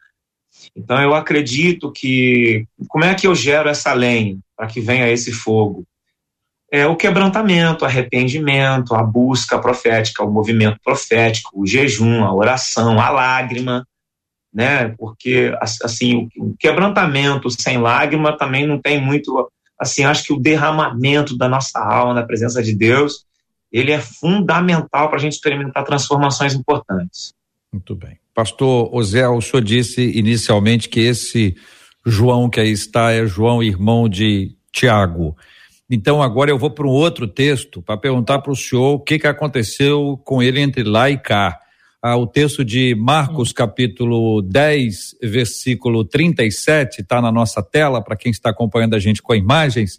Então eu acredito que como é que eu gero essa lenha para que venha esse fogo? É o quebrantamento, arrependimento, a busca profética, o movimento profético, o jejum, a oração, a lágrima, né? Porque assim o quebrantamento sem lágrima também não tem muito, assim acho que o derramamento da nossa alma na presença de Deus ele é fundamental para a gente experimentar transformações importantes. Muito bem. Pastor Osé, o senhor disse inicialmente que esse João que aí está é João, irmão de Tiago. Então agora eu vou para um outro texto para perguntar para o senhor o que, que aconteceu com ele entre lá e cá. Ah, o texto de Marcos, capítulo 10, versículo 37, está na nossa tela para quem está acompanhando a gente com imagens.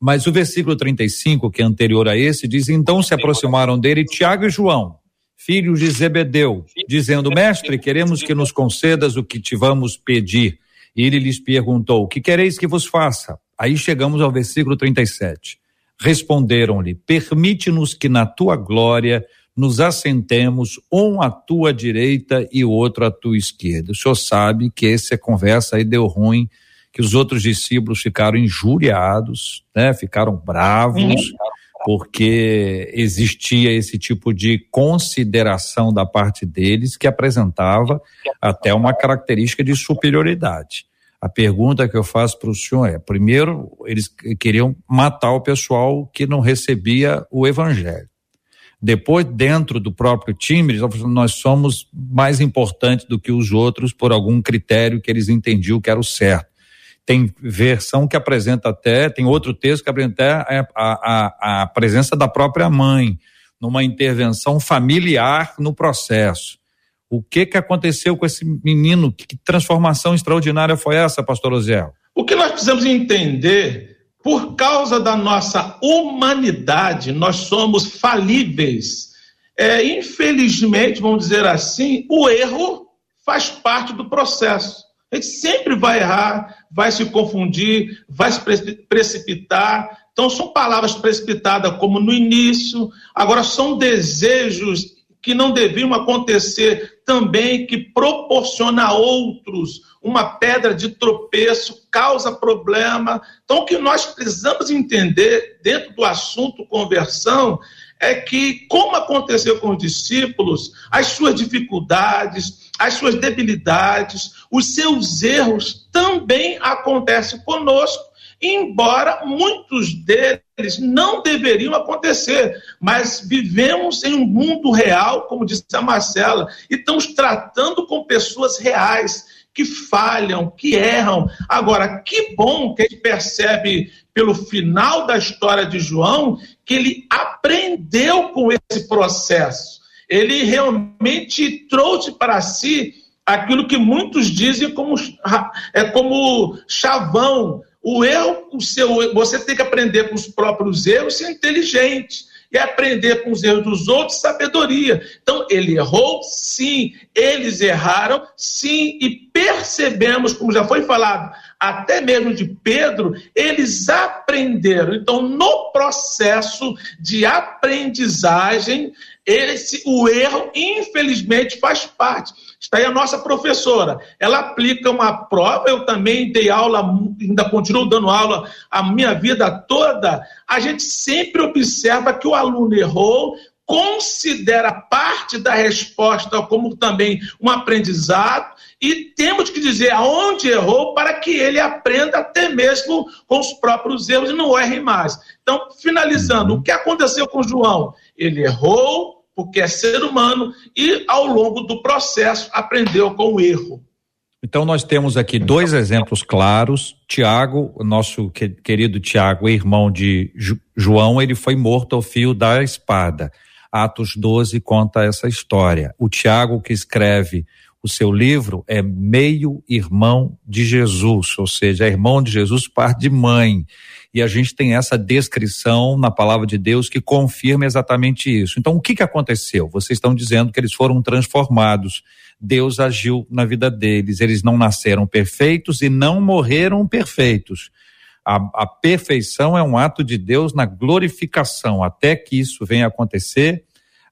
Mas o versículo 35, que é anterior a esse, diz: Então se aproximaram dele Tiago e João filhos de Zebedeu, dizendo: Mestre, queremos que nos concedas o que te vamos pedir. E ele lhes perguntou: O que quereis que vos faça? Aí chegamos ao versículo 37. Responderam-lhe: Permite-nos que na tua glória nos assentemos, um à tua direita e o outro à tua esquerda. O senhor sabe que essa conversa aí deu ruim, que os outros discípulos ficaram injuriados, né? Ficaram bravos. Uhum porque existia esse tipo de consideração da parte deles que apresentava até uma característica de superioridade. A pergunta que eu faço para o senhor é: primeiro, eles queriam matar o pessoal que não recebia o evangelho. Depois, dentro do próprio time, eles falaram, nós somos mais importantes do que os outros por algum critério que eles entendiam que era o certo tem versão que apresenta até, tem outro texto que apresenta até a, a, a presença da própria mãe, numa intervenção familiar no processo. O que que aconteceu com esse menino? Que transformação extraordinária foi essa, pastor Oziel? O que nós precisamos entender, por causa da nossa humanidade, nós somos falíveis. É, infelizmente, vamos dizer assim, o erro faz parte do processo. A gente sempre vai errar, vai se confundir, vai se precipitar. Então, são palavras precipitadas como no início, agora são desejos que não deviam acontecer também, que proporciona a outros uma pedra de tropeço, causa problema. Então, o que nós precisamos entender dentro do assunto conversão é que, como aconteceu com os discípulos, as suas dificuldades, as suas debilidades, os seus erros também acontecem conosco, embora muitos deles não deveriam acontecer, mas vivemos em um mundo real, como disse a Marcela, e estamos tratando com pessoas reais que falham, que erram. Agora, que bom que a gente percebe pelo final da história de João que ele aprendeu com esse processo. Ele realmente trouxe para si aquilo que muitos dizem como é como chavão. O erro, o seu, você tem que aprender com os próprios erros, ser inteligente e aprender com os erros dos outros sabedoria. Então, ele errou, sim, eles erraram, sim, e percebemos, como já foi falado, até mesmo de Pedro, eles aprenderam. Então, no processo de aprendizagem, esse, o erro, infelizmente, faz parte. Está aí a nossa professora. Ela aplica uma prova, eu também dei aula, ainda continuo dando aula a minha vida toda. A gente sempre observa que o aluno errou, considera parte da resposta como também um aprendizado e temos que dizer aonde errou para que ele aprenda até mesmo com os próprios erros e não erre mais. Então, finalizando, o que aconteceu com João? Ele errou, porque é ser humano e ao longo do processo aprendeu com o erro. Então nós temos aqui dois exemplos claros. Tiago, nosso querido Tiago, irmão de João, ele foi morto ao fio da espada. Atos 12 conta essa história. O Tiago que escreve o seu livro é meio irmão de Jesus, ou seja, é irmão de Jesus par de mãe. E a gente tem essa descrição na palavra de Deus que confirma exatamente isso. Então, o que, que aconteceu? Vocês estão dizendo que eles foram transformados. Deus agiu na vida deles. Eles não nasceram perfeitos e não morreram perfeitos. A, a perfeição é um ato de Deus na glorificação. Até que isso venha acontecer,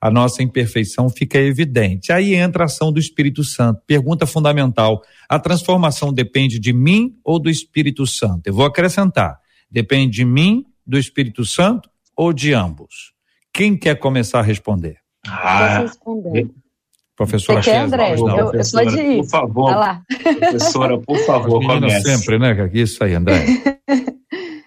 a nossa imperfeição fica evidente. Aí entra a ação do Espírito Santo. Pergunta fundamental: a transformação depende de mim ou do Espírito Santo? Eu vou acrescentar: depende de mim, do Espírito Santo ou de ambos? Quem quer começar a responder? Ah, responder. Professora Você quer, André? Não, eu, eu sou de... Por favor, lá. professora, por favor, comece. sempre, né? Isso aí, André.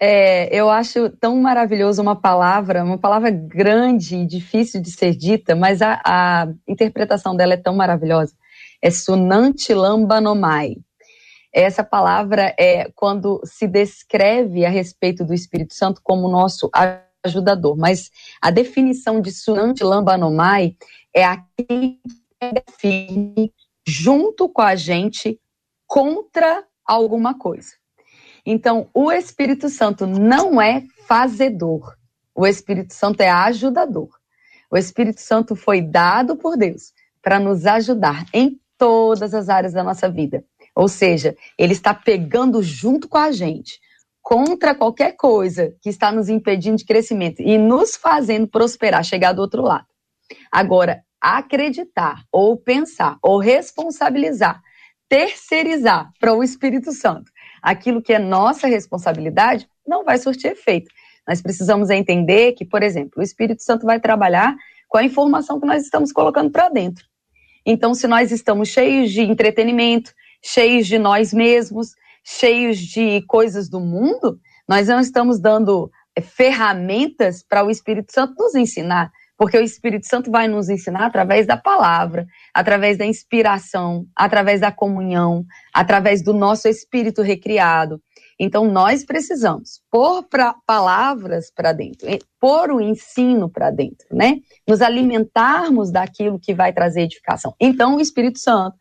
É, eu acho tão maravilhoso uma palavra, uma palavra grande e difícil de ser dita, mas a, a interpretação dela é tão maravilhosa. É sunanti lambanomai. Essa palavra é quando se descreve a respeito do Espírito Santo como nosso ajudador, mas a definição de sunanti lambanomai é aquele que define junto com a gente contra alguma coisa. Então, o Espírito Santo não é fazedor. O Espírito Santo é ajudador. O Espírito Santo foi dado por Deus para nos ajudar em todas as áreas da nossa vida. Ou seja, ele está pegando junto com a gente contra qualquer coisa que está nos impedindo de crescimento e nos fazendo prosperar, chegar do outro lado. Agora, acreditar ou pensar ou responsabilizar, terceirizar para o Espírito Santo aquilo que é nossa responsabilidade não vai surtir efeito. Nós precisamos entender que, por exemplo, o Espírito Santo vai trabalhar com a informação que nós estamos colocando para dentro. Então, se nós estamos cheios de entretenimento, cheios de nós mesmos, cheios de coisas do mundo, nós não estamos dando eh, ferramentas para o Espírito Santo nos ensinar. Porque o Espírito Santo vai nos ensinar através da palavra, através da inspiração, através da comunhão, através do nosso espírito recriado. Então, nós precisamos pôr pra, palavras para dentro, pôr o ensino para dentro, né? Nos alimentarmos daquilo que vai trazer edificação. Então, o Espírito Santo,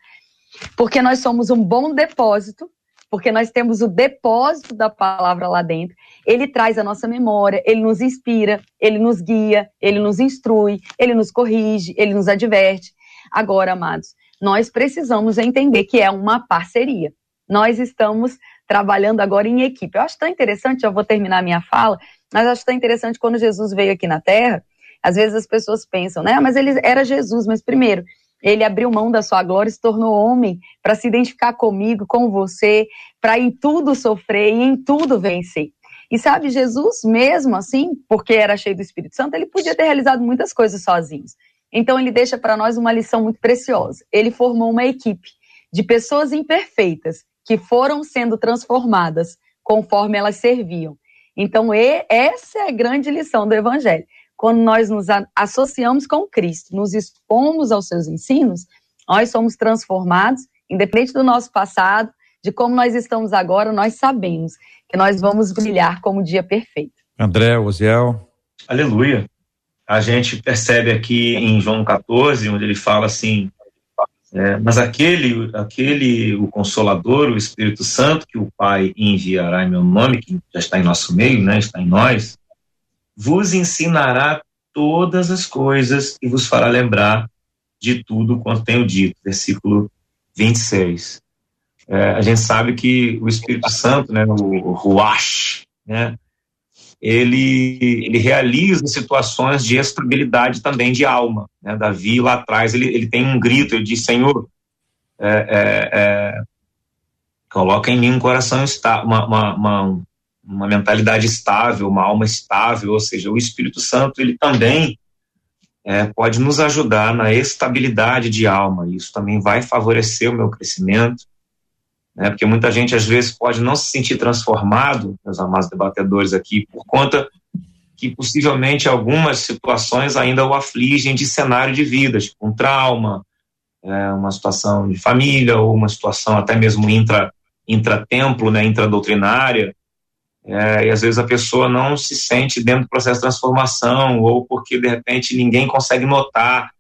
porque nós somos um bom depósito, porque nós temos o depósito da palavra lá dentro. Ele traz a nossa memória, ele nos inspira, ele nos guia, ele nos instrui, ele nos corrige, ele nos adverte. Agora, amados, nós precisamos entender que é uma parceria. Nós estamos trabalhando agora em equipe. Eu acho tão interessante, eu vou terminar minha fala, mas acho tão interessante quando Jesus veio aqui na Terra, às vezes as pessoas pensam, né? Mas ele era Jesus, mas primeiro, ele abriu mão da sua glória e se tornou homem para se identificar comigo, com você, para em tudo sofrer e em tudo vencer. E sabe, Jesus mesmo assim, porque era cheio do Espírito Santo, ele podia ter realizado muitas coisas sozinho. Então ele deixa para nós uma lição muito preciosa. Ele formou uma equipe de pessoas imperfeitas que foram sendo transformadas conforme elas serviam. Então, essa é a grande lição do Evangelho quando nós nos associamos com Cristo, nos expomos aos seus ensinos, nós somos transformados, independente do nosso passado, de como nós estamos agora, nós sabemos que nós vamos brilhar como o dia perfeito. André, Oziel. Aleluia. A gente percebe aqui em João 14, onde ele fala assim: é, mas aquele, aquele, o Consolador, o Espírito Santo, que o Pai enviará em meu nome, que já está em nosso meio, né, está em nós, vos ensinará todas as coisas e vos fará lembrar de tudo quanto tenho dito. Versículo 26. É, a gente sabe que o Espírito Santo, né, o Ruach, né, ele, ele realiza situações de estabilidade também de alma. Né? Davi, lá atrás, ele, ele tem um grito, ele diz, Senhor, é, é, é coloca em mim um coração, está, uma, uma, uma, uma mentalidade estável, uma alma estável, ou seja, o Espírito Santo ele também é, pode nos ajudar na estabilidade de alma. Isso também vai favorecer o meu crescimento, né? Porque muita gente às vezes pode não se sentir transformado, meus amados debatedores aqui, por conta que possivelmente algumas situações ainda o afligem de cenário de vida, tipo um trauma, é, uma situação de família ou uma situação até mesmo intra intratemplo, né, intradoutrinária, é, e às vezes a pessoa não se sente dentro do processo de transformação ou porque de repente ninguém consegue notar,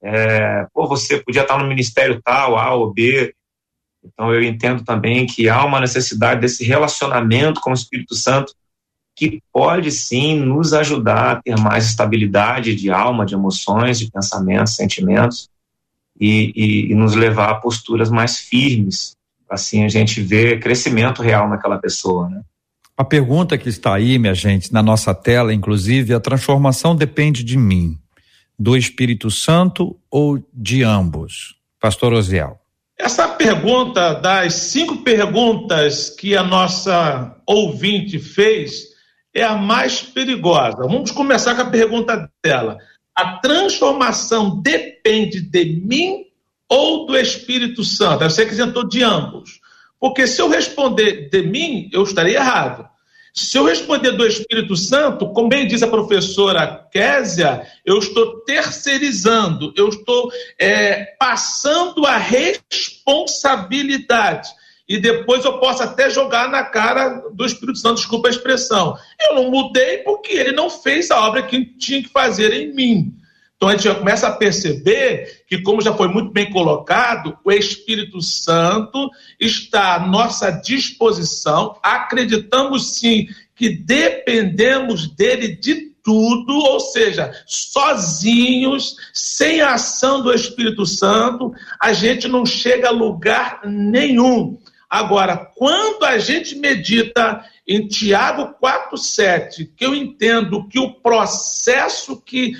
é, pô, você podia estar no ministério tal, A ou B, então eu entendo também que há uma necessidade desse relacionamento com o Espírito Santo que pode sim nos ajudar a ter mais estabilidade de alma, de emoções, de pensamentos, sentimentos e, e, e nos levar a posturas mais firmes. Assim a gente vê crescimento real naquela pessoa, né? A pergunta que está aí, minha gente, na nossa tela, inclusive, a transformação depende de mim, do Espírito Santo ou de ambos? Pastor Osiel. Essa pergunta, das cinco perguntas que a nossa ouvinte fez, é a mais perigosa. Vamos começar com a pergunta dela. A transformação depende de mim ou do Espírito Santo? Você que isentou de ambos. Porque se eu responder de mim, eu estaria errado. Se eu responder do Espírito Santo, como bem diz a professora Késia, eu estou terceirizando, eu estou é, passando a responsabilidade. E depois eu posso até jogar na cara do Espírito Santo, desculpa a expressão. Eu não mudei porque ele não fez a obra que tinha que fazer em mim. Então a gente já começa a perceber que, como já foi muito bem colocado, o Espírito Santo está à nossa disposição, acreditamos sim que dependemos dele de tudo, ou seja, sozinhos, sem a ação do Espírito Santo, a gente não chega a lugar nenhum. Agora, quando a gente medita em Tiago 4,7, que eu entendo que o processo que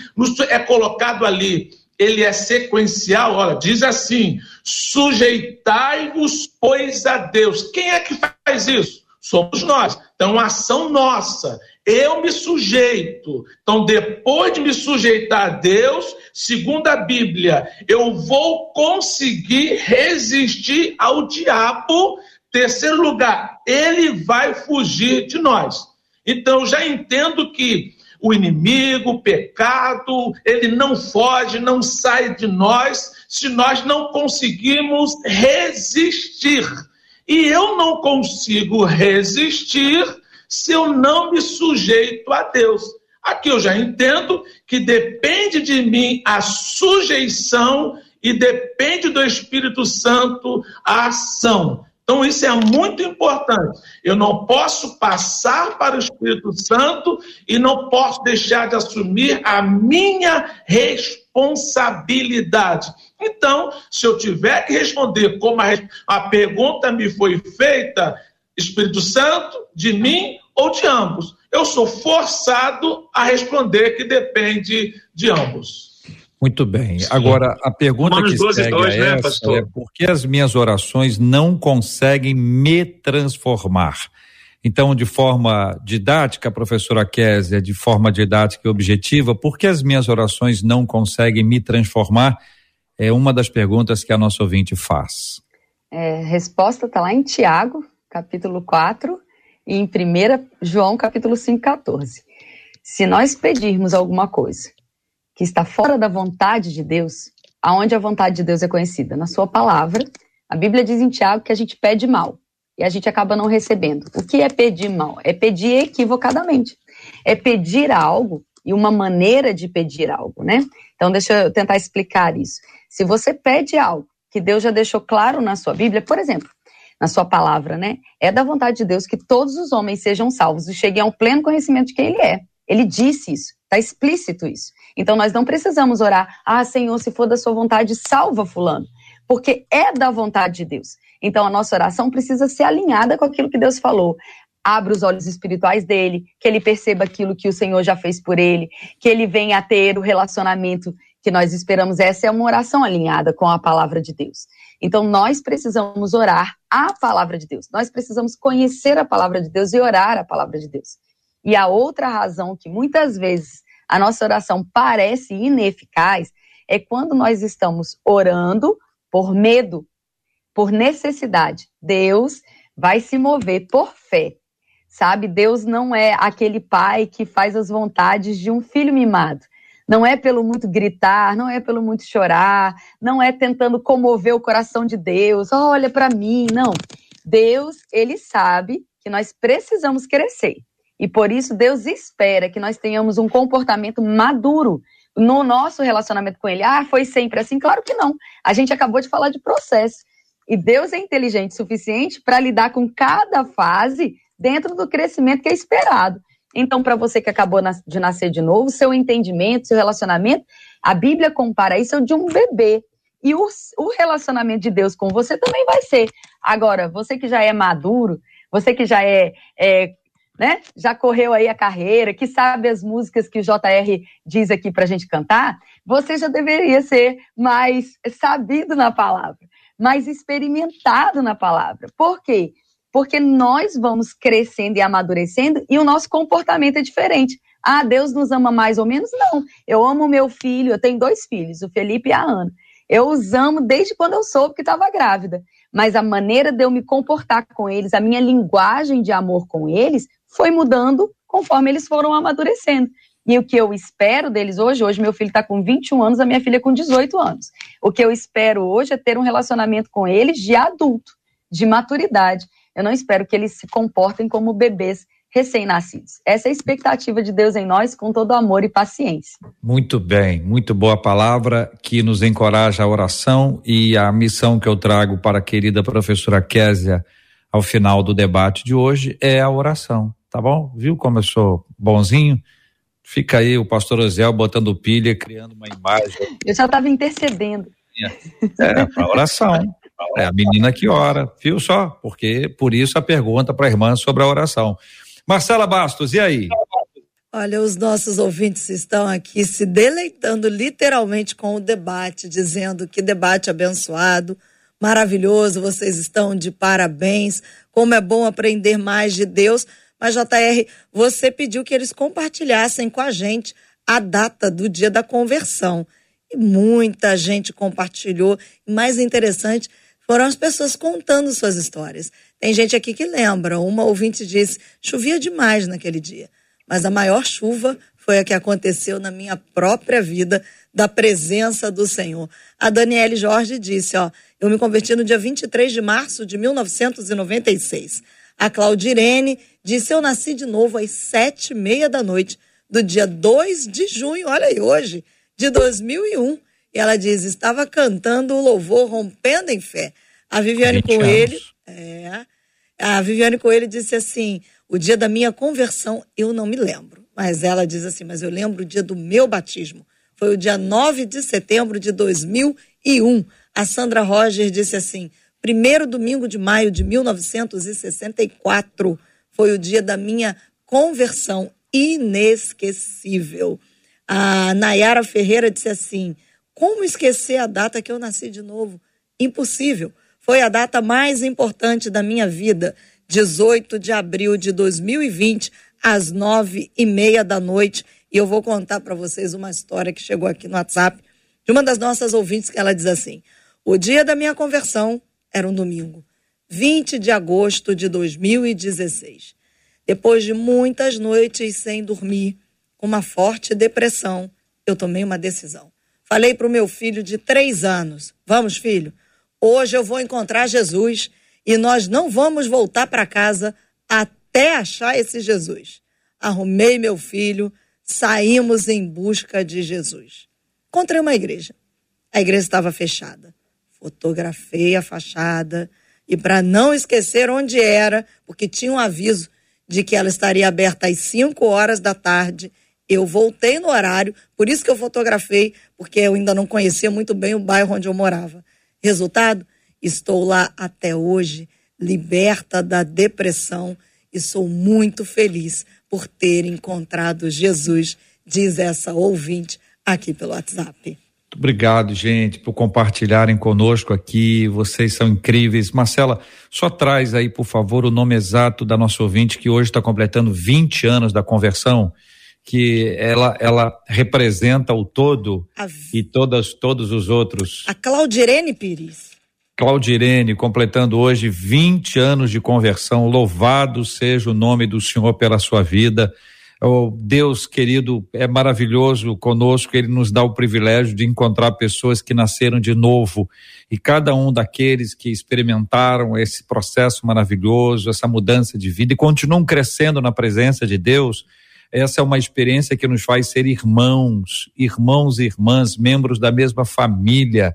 é colocado ali, ele é sequencial, olha, diz assim: sujeitai-vos, pois, a Deus. Quem é que faz isso? Somos nós. Então, ação nossa. Eu me sujeito. Então, depois de me sujeitar a Deus, segundo a Bíblia, eu vou conseguir resistir ao diabo Terceiro lugar, ele vai fugir de nós. Então, já entendo que o inimigo, o pecado, ele não foge, não sai de nós se nós não conseguimos resistir. E eu não consigo resistir se eu não me sujeito a Deus. Aqui eu já entendo que depende de mim a sujeição e depende do Espírito Santo a ação. Então, isso é muito importante. Eu não posso passar para o Espírito Santo e não posso deixar de assumir a minha responsabilidade. Então, se eu tiver que responder como a, a pergunta me foi feita, Espírito Santo, de mim ou de ambos, eu sou forçado a responder que depende de ambos. Muito bem. Sim. Agora, a pergunta Romanos que 12, segue 2, é né, essa é por que as minhas orações não conseguem me transformar? Então, de forma didática, professora Késia, de forma didática e objetiva, por que as minhas orações não conseguem me transformar? É uma das perguntas que a nossa ouvinte faz. É, resposta está lá em Tiago, capítulo 4, e em 1 João, capítulo 5, 14. Se nós pedirmos alguma coisa que está fora da vontade de Deus, aonde a vontade de Deus é conhecida? Na sua palavra. A Bíblia diz em Tiago que a gente pede mal e a gente acaba não recebendo. O que é pedir mal? É pedir equivocadamente. É pedir algo e uma maneira de pedir algo, né? Então, deixa eu tentar explicar isso. Se você pede algo que Deus já deixou claro na sua Bíblia, por exemplo, na sua palavra, né? É da vontade de Deus que todos os homens sejam salvos e cheguem ao pleno conhecimento de quem Ele é. Ele disse isso, está explícito isso. Então nós não precisamos orar, ah, Senhor, se for da sua vontade, salva fulano, porque é da vontade de Deus. Então a nossa oração precisa ser alinhada com aquilo que Deus falou. Abra os olhos espirituais dele, que ele perceba aquilo que o Senhor já fez por ele, que ele venha a ter o relacionamento que nós esperamos. Essa é uma oração alinhada com a palavra de Deus. Então nós precisamos orar a palavra de Deus. Nós precisamos conhecer a palavra de Deus e orar a palavra de Deus. E a outra razão que muitas vezes a nossa oração parece ineficaz é quando nós estamos orando por medo, por necessidade. Deus vai se mover por fé. Sabe, Deus não é aquele pai que faz as vontades de um filho mimado. Não é pelo muito gritar, não é pelo muito chorar, não é tentando comover o coração de Deus. Olha para mim, não. Deus, ele sabe que nós precisamos crescer. E por isso Deus espera que nós tenhamos um comportamento maduro no nosso relacionamento com ele. Ah, foi sempre assim? Claro que não. A gente acabou de falar de processo. E Deus é inteligente o suficiente para lidar com cada fase dentro do crescimento que é esperado. Então, para você que acabou de nascer de novo, seu entendimento, seu relacionamento, a Bíblia compara isso de um bebê. E o, o relacionamento de Deus com você também vai ser. Agora, você que já é maduro, você que já é, é né? Já correu aí a carreira, que sabe as músicas que o JR diz aqui para a gente cantar, você já deveria ser mais sabido na palavra, mais experimentado na palavra. Por quê? Porque nós vamos crescendo e amadurecendo e o nosso comportamento é diferente. Ah, Deus nos ama mais ou menos? Não. Eu amo meu filho, eu tenho dois filhos, o Felipe e a Ana. Eu os amo desde quando eu soube que estava grávida. Mas a maneira de eu me comportar com eles, a minha linguagem de amor com eles, foi mudando conforme eles foram amadurecendo. E o que eu espero deles hoje, hoje meu filho está com 21 anos, a minha filha com 18 anos. O que eu espero hoje é ter um relacionamento com eles de adulto, de maturidade. Eu não espero que eles se comportem como bebês recém-nascidos. Essa é a expectativa de Deus em nós, com todo amor e paciência. Muito bem, muito boa palavra que nos encoraja a oração e a missão que eu trago para a querida professora Késia ao final do debate de hoje é a oração, tá bom? Viu como eu sou bonzinho? Fica aí o pastor Ozel botando pilha, criando uma imagem. Eu já estava intercedendo. É, para oração. É a menina que ora, viu só? Porque por isso a pergunta para a irmã sobre a oração. Marcela Bastos, e aí? Olha, os nossos ouvintes estão aqui se deleitando literalmente com o debate, dizendo que debate abençoado, maravilhoso, vocês estão de parabéns, como é bom aprender mais de Deus. Mas, JR, você pediu que eles compartilhassem com a gente a data do dia da conversão. E muita gente compartilhou. E mais interessante foram as pessoas contando suas histórias. Tem gente aqui que lembra. Uma ouvinte disse: chovia demais naquele dia. Mas a maior chuva foi a que aconteceu na minha própria vida, da presença do Senhor. A Daniele Jorge disse: Ó, eu me converti no dia 23 de março de 1996. A Claudirene disse: Eu nasci de novo às sete e meia da noite do dia 2 de junho, olha aí, hoje, de 2001. E ela diz: Estava cantando o louvor Rompendo em Fé. A Viviane Coelho. É, a Viviane Coelho disse assim: O dia da minha conversão eu não me lembro. Mas ela diz assim: Mas eu lembro o dia do meu batismo. Foi o dia 9 de setembro de 2001. A Sandra Roger disse assim: primeiro domingo de maio de 1964 foi o dia da minha conversão inesquecível. A Nayara Ferreira disse assim: como esquecer a data que eu nasci de novo? Impossível. Foi a data mais importante da minha vida. 18 de abril de 2020, às nove e meia da noite. E eu vou contar para vocês uma história que chegou aqui no WhatsApp de uma das nossas ouvintes que ela diz assim: o dia da minha conversão era um domingo, 20 de agosto de 2016. Depois de muitas noites sem dormir, com uma forte depressão, eu tomei uma decisão. Falei para o meu filho de três anos: Vamos, filho, hoje eu vou encontrar Jesus e nós não vamos voltar para casa até achar esse Jesus. Arrumei meu filho, saímos em busca de Jesus. Encontrei uma igreja. A igreja estava fechada fotografei a fachada e para não esquecer onde era, porque tinha um aviso de que ela estaria aberta às 5 horas da tarde, eu voltei no horário, por isso que eu fotografei, porque eu ainda não conhecia muito bem o bairro onde eu morava. Resultado? Estou lá até hoje, liberta da depressão e sou muito feliz por ter encontrado Jesus, diz essa ouvinte aqui pelo WhatsApp. Obrigado, gente, por compartilharem conosco aqui. Vocês são incríveis. Marcela, só traz aí, por favor, o nome exato da nossa ouvinte que hoje está completando 20 anos da conversão, que ela ela representa o todo a... e todas todos os outros. A Claudirene Pires. Claudirene, completando hoje 20 anos de conversão. Louvado seja o nome do Senhor pela sua vida. O Deus querido é maravilhoso conosco, ele nos dá o privilégio de encontrar pessoas que nasceram de novo. E cada um daqueles que experimentaram esse processo maravilhoso, essa mudança de vida e continuam crescendo na presença de Deus, essa é uma experiência que nos faz ser irmãos, irmãos e irmãs, membros da mesma família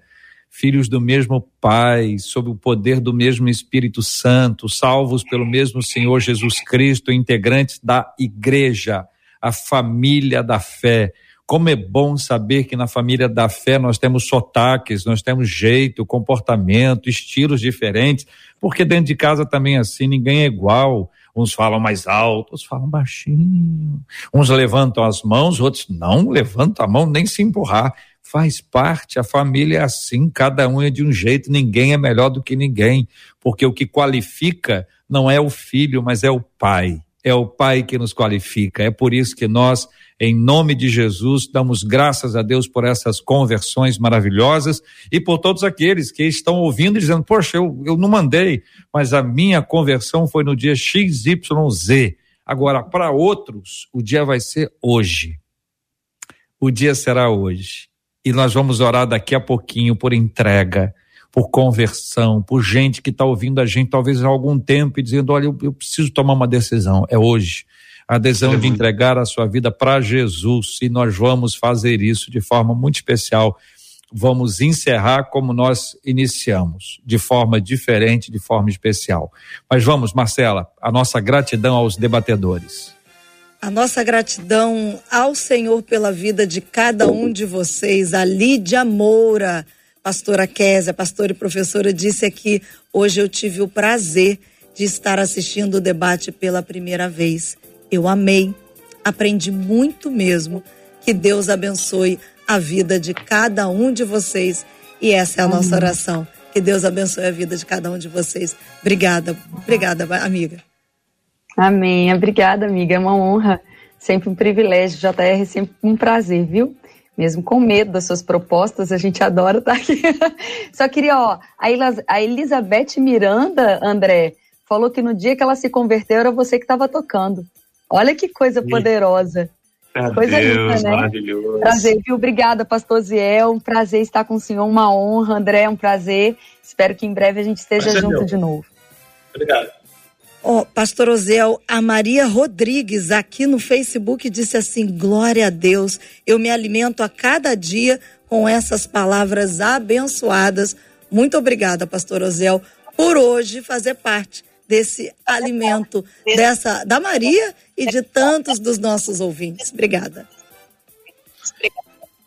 filhos do mesmo Pai, sob o poder do mesmo Espírito Santo, salvos pelo mesmo Senhor Jesus Cristo, integrantes da igreja, a família da fé. Como é bom saber que na família da fé nós temos sotaques, nós temos jeito, comportamento, estilos diferentes, porque dentro de casa também é assim, ninguém é igual. Uns falam mais alto, outros falam baixinho. Uns levantam as mãos, outros não levantam a mão nem se empurrar faz parte, a família é assim, cada um é de um jeito, ninguém é melhor do que ninguém, porque o que qualifica não é o filho, mas é o pai. É o pai que nos qualifica. É por isso que nós, em nome de Jesus, damos graças a Deus por essas conversões maravilhosas e por todos aqueles que estão ouvindo e dizendo: Poxa, eu, eu não mandei, mas a minha conversão foi no dia XYZ. Agora, para outros, o dia vai ser hoje. O dia será hoje. E nós vamos orar daqui a pouquinho por entrega, por conversão, por gente que está ouvindo a gente talvez há algum tempo e dizendo: olha, eu, eu preciso tomar uma decisão, é hoje. A adesão de entregar a sua vida para Jesus, e nós vamos fazer isso de forma muito especial. Vamos encerrar como nós iniciamos, de forma diferente, de forma especial. Mas vamos, Marcela, a nossa gratidão aos debatedores. A nossa gratidão ao Senhor pela vida de cada um de vocês. A Lídia Moura, pastora Késia, pastora e professora, disse aqui: hoje eu tive o prazer de estar assistindo o debate pela primeira vez. Eu amei, aprendi muito mesmo. Que Deus abençoe a vida de cada um de vocês. E essa é a nossa oração. Que Deus abençoe a vida de cada um de vocês. Obrigada, obrigada, amiga. Amém. Obrigada, amiga. É uma honra, sempre um privilégio. JR, sempre um prazer, viu? Mesmo com medo das suas propostas, a gente adora estar aqui. Só queria, ó, a Elizabeth Miranda, André, falou que no dia que ela se converteu era você que estava tocando. Olha que coisa poderosa. Meu coisa Deus, linda, né? Maravilhoso. Prazer, viu? Obrigada, pastor Ziel. Um prazer estar com o senhor, uma honra. André, um prazer. Espero que em breve a gente esteja junto meu. de novo. Obrigado. Oh, pastor Ozel, a Maria Rodrigues aqui no Facebook disse assim: Glória a Deus, eu me alimento a cada dia com essas palavras abençoadas. Muito obrigada, pastor Ozel, por hoje fazer parte desse alimento dessa da Maria e de tantos dos nossos ouvintes. Obrigada.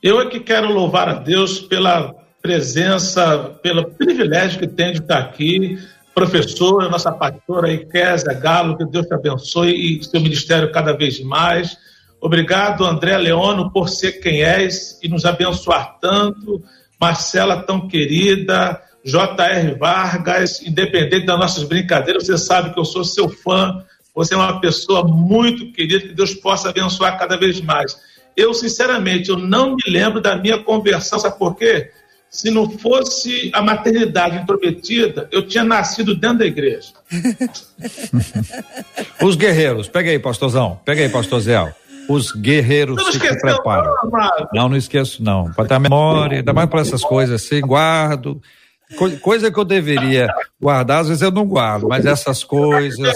Eu é que quero louvar a Deus pela presença, pelo privilégio que tem de estar aqui professora, nossa pastora Kézia Galo, que Deus te abençoe e seu ministério cada vez mais. Obrigado, André Leono, por ser quem és e nos abençoar tanto. Marcela, tão querida, J.R. Vargas, independente das nossas brincadeiras, você sabe que eu sou seu fã, você é uma pessoa muito querida, que Deus possa abençoar cada vez mais. Eu, sinceramente, eu não me lembro da minha conversão, sabe por quê? Se não fosse a maternidade intrometida, eu tinha nascido dentro da igreja. Os guerreiros, pega aí, pastorzão, pega aí, pastor Zé. Os guerreiros não se preparam. Não, não, não esqueço, não. Para ter a memória, ainda mais para essas coisas assim, guardo. Coisa que eu deveria guardar, às vezes eu não guardo, mas essas coisas.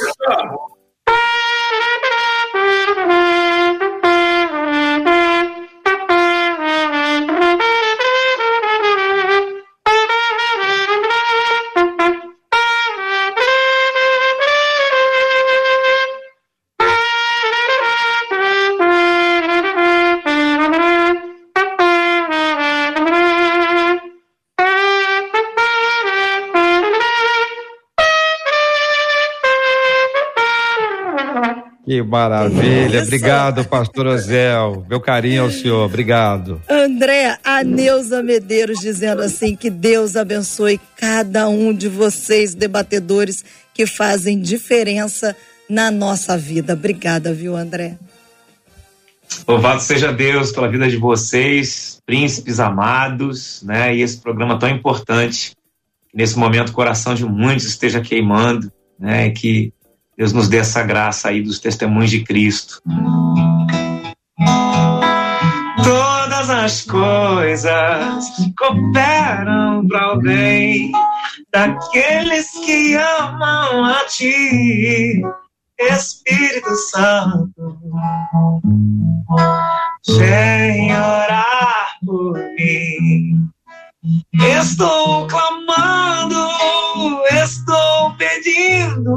Maravilha. Obrigado, pastor Ozel. Meu carinho ao senhor. Obrigado. André, a Neuza Medeiros dizendo assim: que Deus abençoe cada um de vocês, debatedores, que fazem diferença na nossa vida. Obrigada, viu, André? Louvado seja Deus pela vida de vocês, príncipes amados, né? E esse programa tão importante. Nesse momento, o coração de muitos esteja queimando, né? Que Deus nos dê essa graça aí dos testemunhos de Cristo. Todas as coisas cooperam para o bem daqueles que amam a Ti, Espírito Santo. Vem orar por mim. Estou clamando, estou pedindo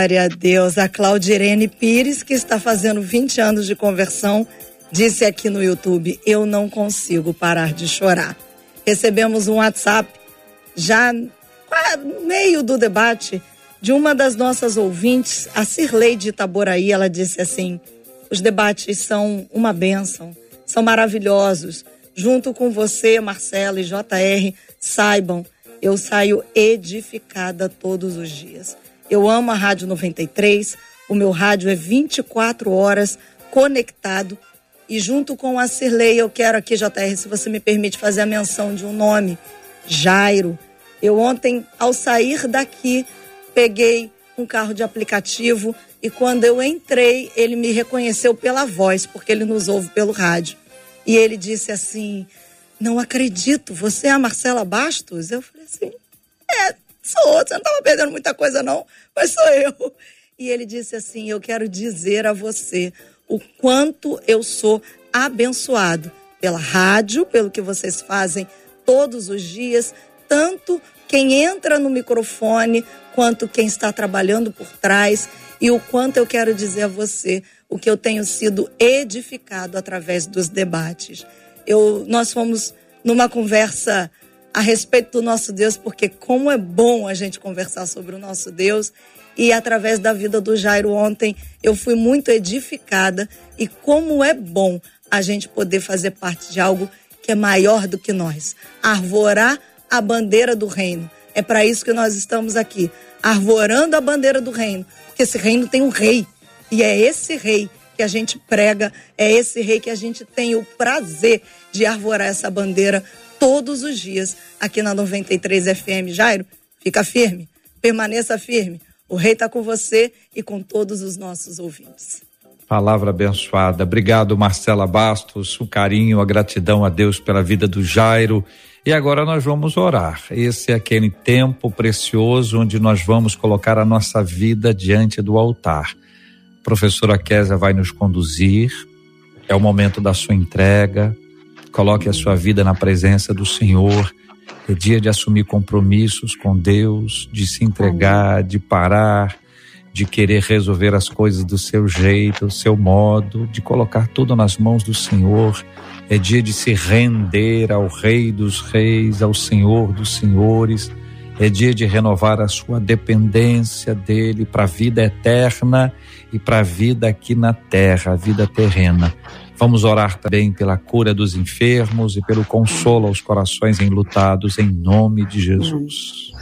Glória a Deus. A Claudirene Pires, que está fazendo 20 anos de conversão, disse aqui no YouTube: Eu não consigo parar de chorar. Recebemos um WhatsApp já no meio do debate de uma das nossas ouvintes, a Cirlei de Itaboraí. Ela disse assim: Os debates são uma bênção, são maravilhosos. Junto com você, Marcelo e JR, saibam, eu saio edificada todos os dias. Eu amo a Rádio 93. O meu rádio é 24 horas conectado. E junto com a Cirlei, eu quero aqui, JR, se você me permite fazer a menção de um nome: Jairo. Eu ontem, ao sair daqui, peguei um carro de aplicativo e quando eu entrei, ele me reconheceu pela voz, porque ele nos ouve pelo rádio. E ele disse assim: Não acredito, você é a Marcela Bastos? Eu falei assim: É, sou, você não estava perdendo muita coisa, não, mas sou eu. E ele disse assim: Eu quero dizer a você o quanto eu sou abençoado pela rádio, pelo que vocês fazem todos os dias, tanto quem entra no microfone quanto quem está trabalhando por trás, e o quanto eu quero dizer a você o que eu tenho sido edificado através dos debates. Eu, nós fomos numa conversa a respeito do nosso Deus, porque como é bom a gente conversar sobre o nosso Deus. E através da vida do Jairo ontem, eu fui muito edificada. E como é bom a gente poder fazer parte de algo que é maior do que nós arvorar a bandeira do reino. É para isso que nós estamos aqui, arvorando a bandeira do reino, porque esse reino tem um rei. E é esse rei que a gente prega, é esse rei que a gente tem o prazer de arvorar essa bandeira todos os dias aqui na 93 FM. Jairo, fica firme, permaneça firme. O rei está com você e com todos os nossos ouvintes. Palavra abençoada. Obrigado, Marcela Bastos. O carinho, a gratidão a Deus pela vida do Jairo. E agora nós vamos orar. Esse é aquele tempo precioso onde nós vamos colocar a nossa vida diante do altar. A professora Késia vai nos conduzir. É o momento da sua entrega, Coloque a sua vida na presença do Senhor. É dia de assumir compromissos com Deus, de se entregar, de parar, de querer resolver as coisas do seu jeito, do seu modo, de colocar tudo nas mãos do Senhor. É dia de se render ao Rei dos Reis, ao Senhor dos Senhores. É dia de renovar a sua dependência dele para a vida eterna e para a vida aqui na terra, a vida terrena. Vamos orar também pela cura dos enfermos e pelo consolo aos corações enlutados, em nome de Jesus.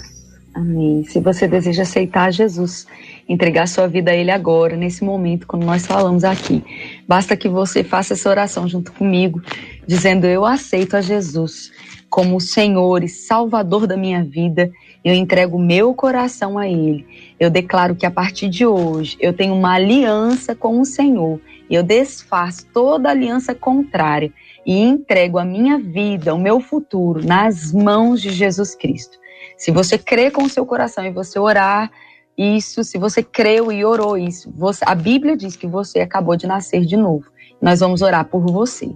Amém. Se você deseja aceitar Jesus, entregar sua vida a Ele agora, nesse momento, quando nós falamos aqui, basta que você faça essa oração junto comigo, dizendo: Eu aceito a Jesus como Senhor e Salvador da minha vida. Eu entrego meu coração a Ele. Eu declaro que a partir de hoje eu tenho uma aliança com o Senhor e eu desfaço toda aliança contrária e entrego a minha vida, o meu futuro nas mãos de Jesus Cristo. Se você crê com o seu coração e você orar isso, se você creu e orou isso, você, a Bíblia diz que você acabou de nascer de novo. Nós vamos orar por você.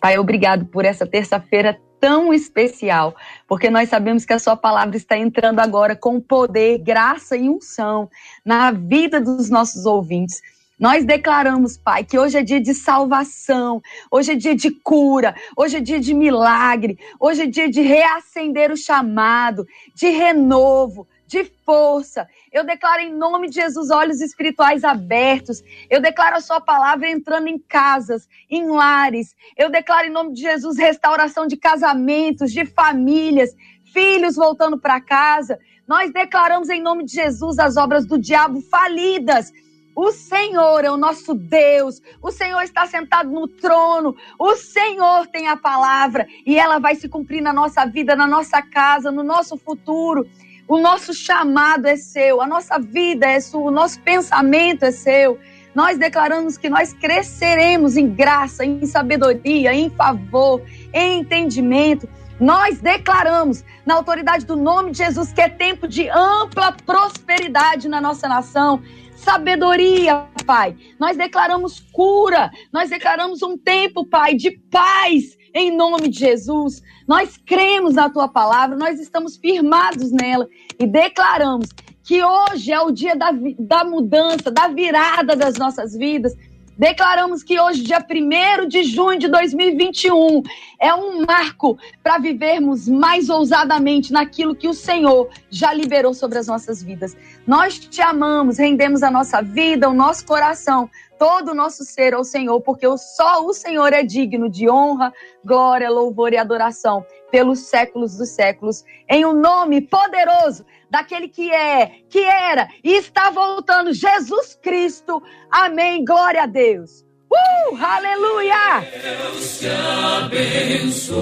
Pai, obrigado por essa terça-feira tão especial, porque nós sabemos que a sua palavra está entrando agora com poder, graça e unção na vida dos nossos ouvintes. Nós declaramos, Pai, que hoje é dia de salvação, hoje é dia de cura, hoje é dia de milagre, hoje é dia de reacender o chamado, de renovo, de força. Eu declaro em nome de Jesus olhos espirituais abertos. Eu declaro a sua palavra entrando em casas, em lares. Eu declaro em nome de Jesus restauração de casamentos, de famílias, filhos voltando para casa. Nós declaramos em nome de Jesus as obras do diabo falidas o Senhor é o nosso Deus. O Senhor está sentado no trono. O Senhor tem a palavra e ela vai se cumprir na nossa vida, na nossa casa, no nosso futuro. O nosso chamado é seu, a nossa vida é sua, o nosso pensamento é seu. Nós declaramos que nós cresceremos em graça, em sabedoria, em favor, em entendimento. Nós declaramos, na autoridade do nome de Jesus, que é tempo de ampla prosperidade na nossa nação sabedoria, Pai. Nós declaramos cura, nós declaramos um tempo, Pai, de paz em nome de Jesus. Nós cremos na tua palavra, nós estamos firmados nela e declaramos que hoje é o dia da, da mudança, da virada das nossas vidas. Declaramos que hoje, dia 1 de junho de 2021, é um marco para vivermos mais ousadamente naquilo que o Senhor já liberou sobre as nossas vidas. Nós te amamos, rendemos a nossa vida, o nosso coração, todo o nosso ser ao Senhor, porque só o Senhor é digno de honra, glória, louvor e adoração pelos séculos dos séculos, em um nome poderoso daquele que é, que era e está voltando, Jesus Cristo. Amém. Glória a Deus. Uh, aleluia! Deus te abençoe.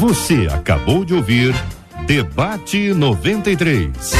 Você acabou de ouvir Debate 93.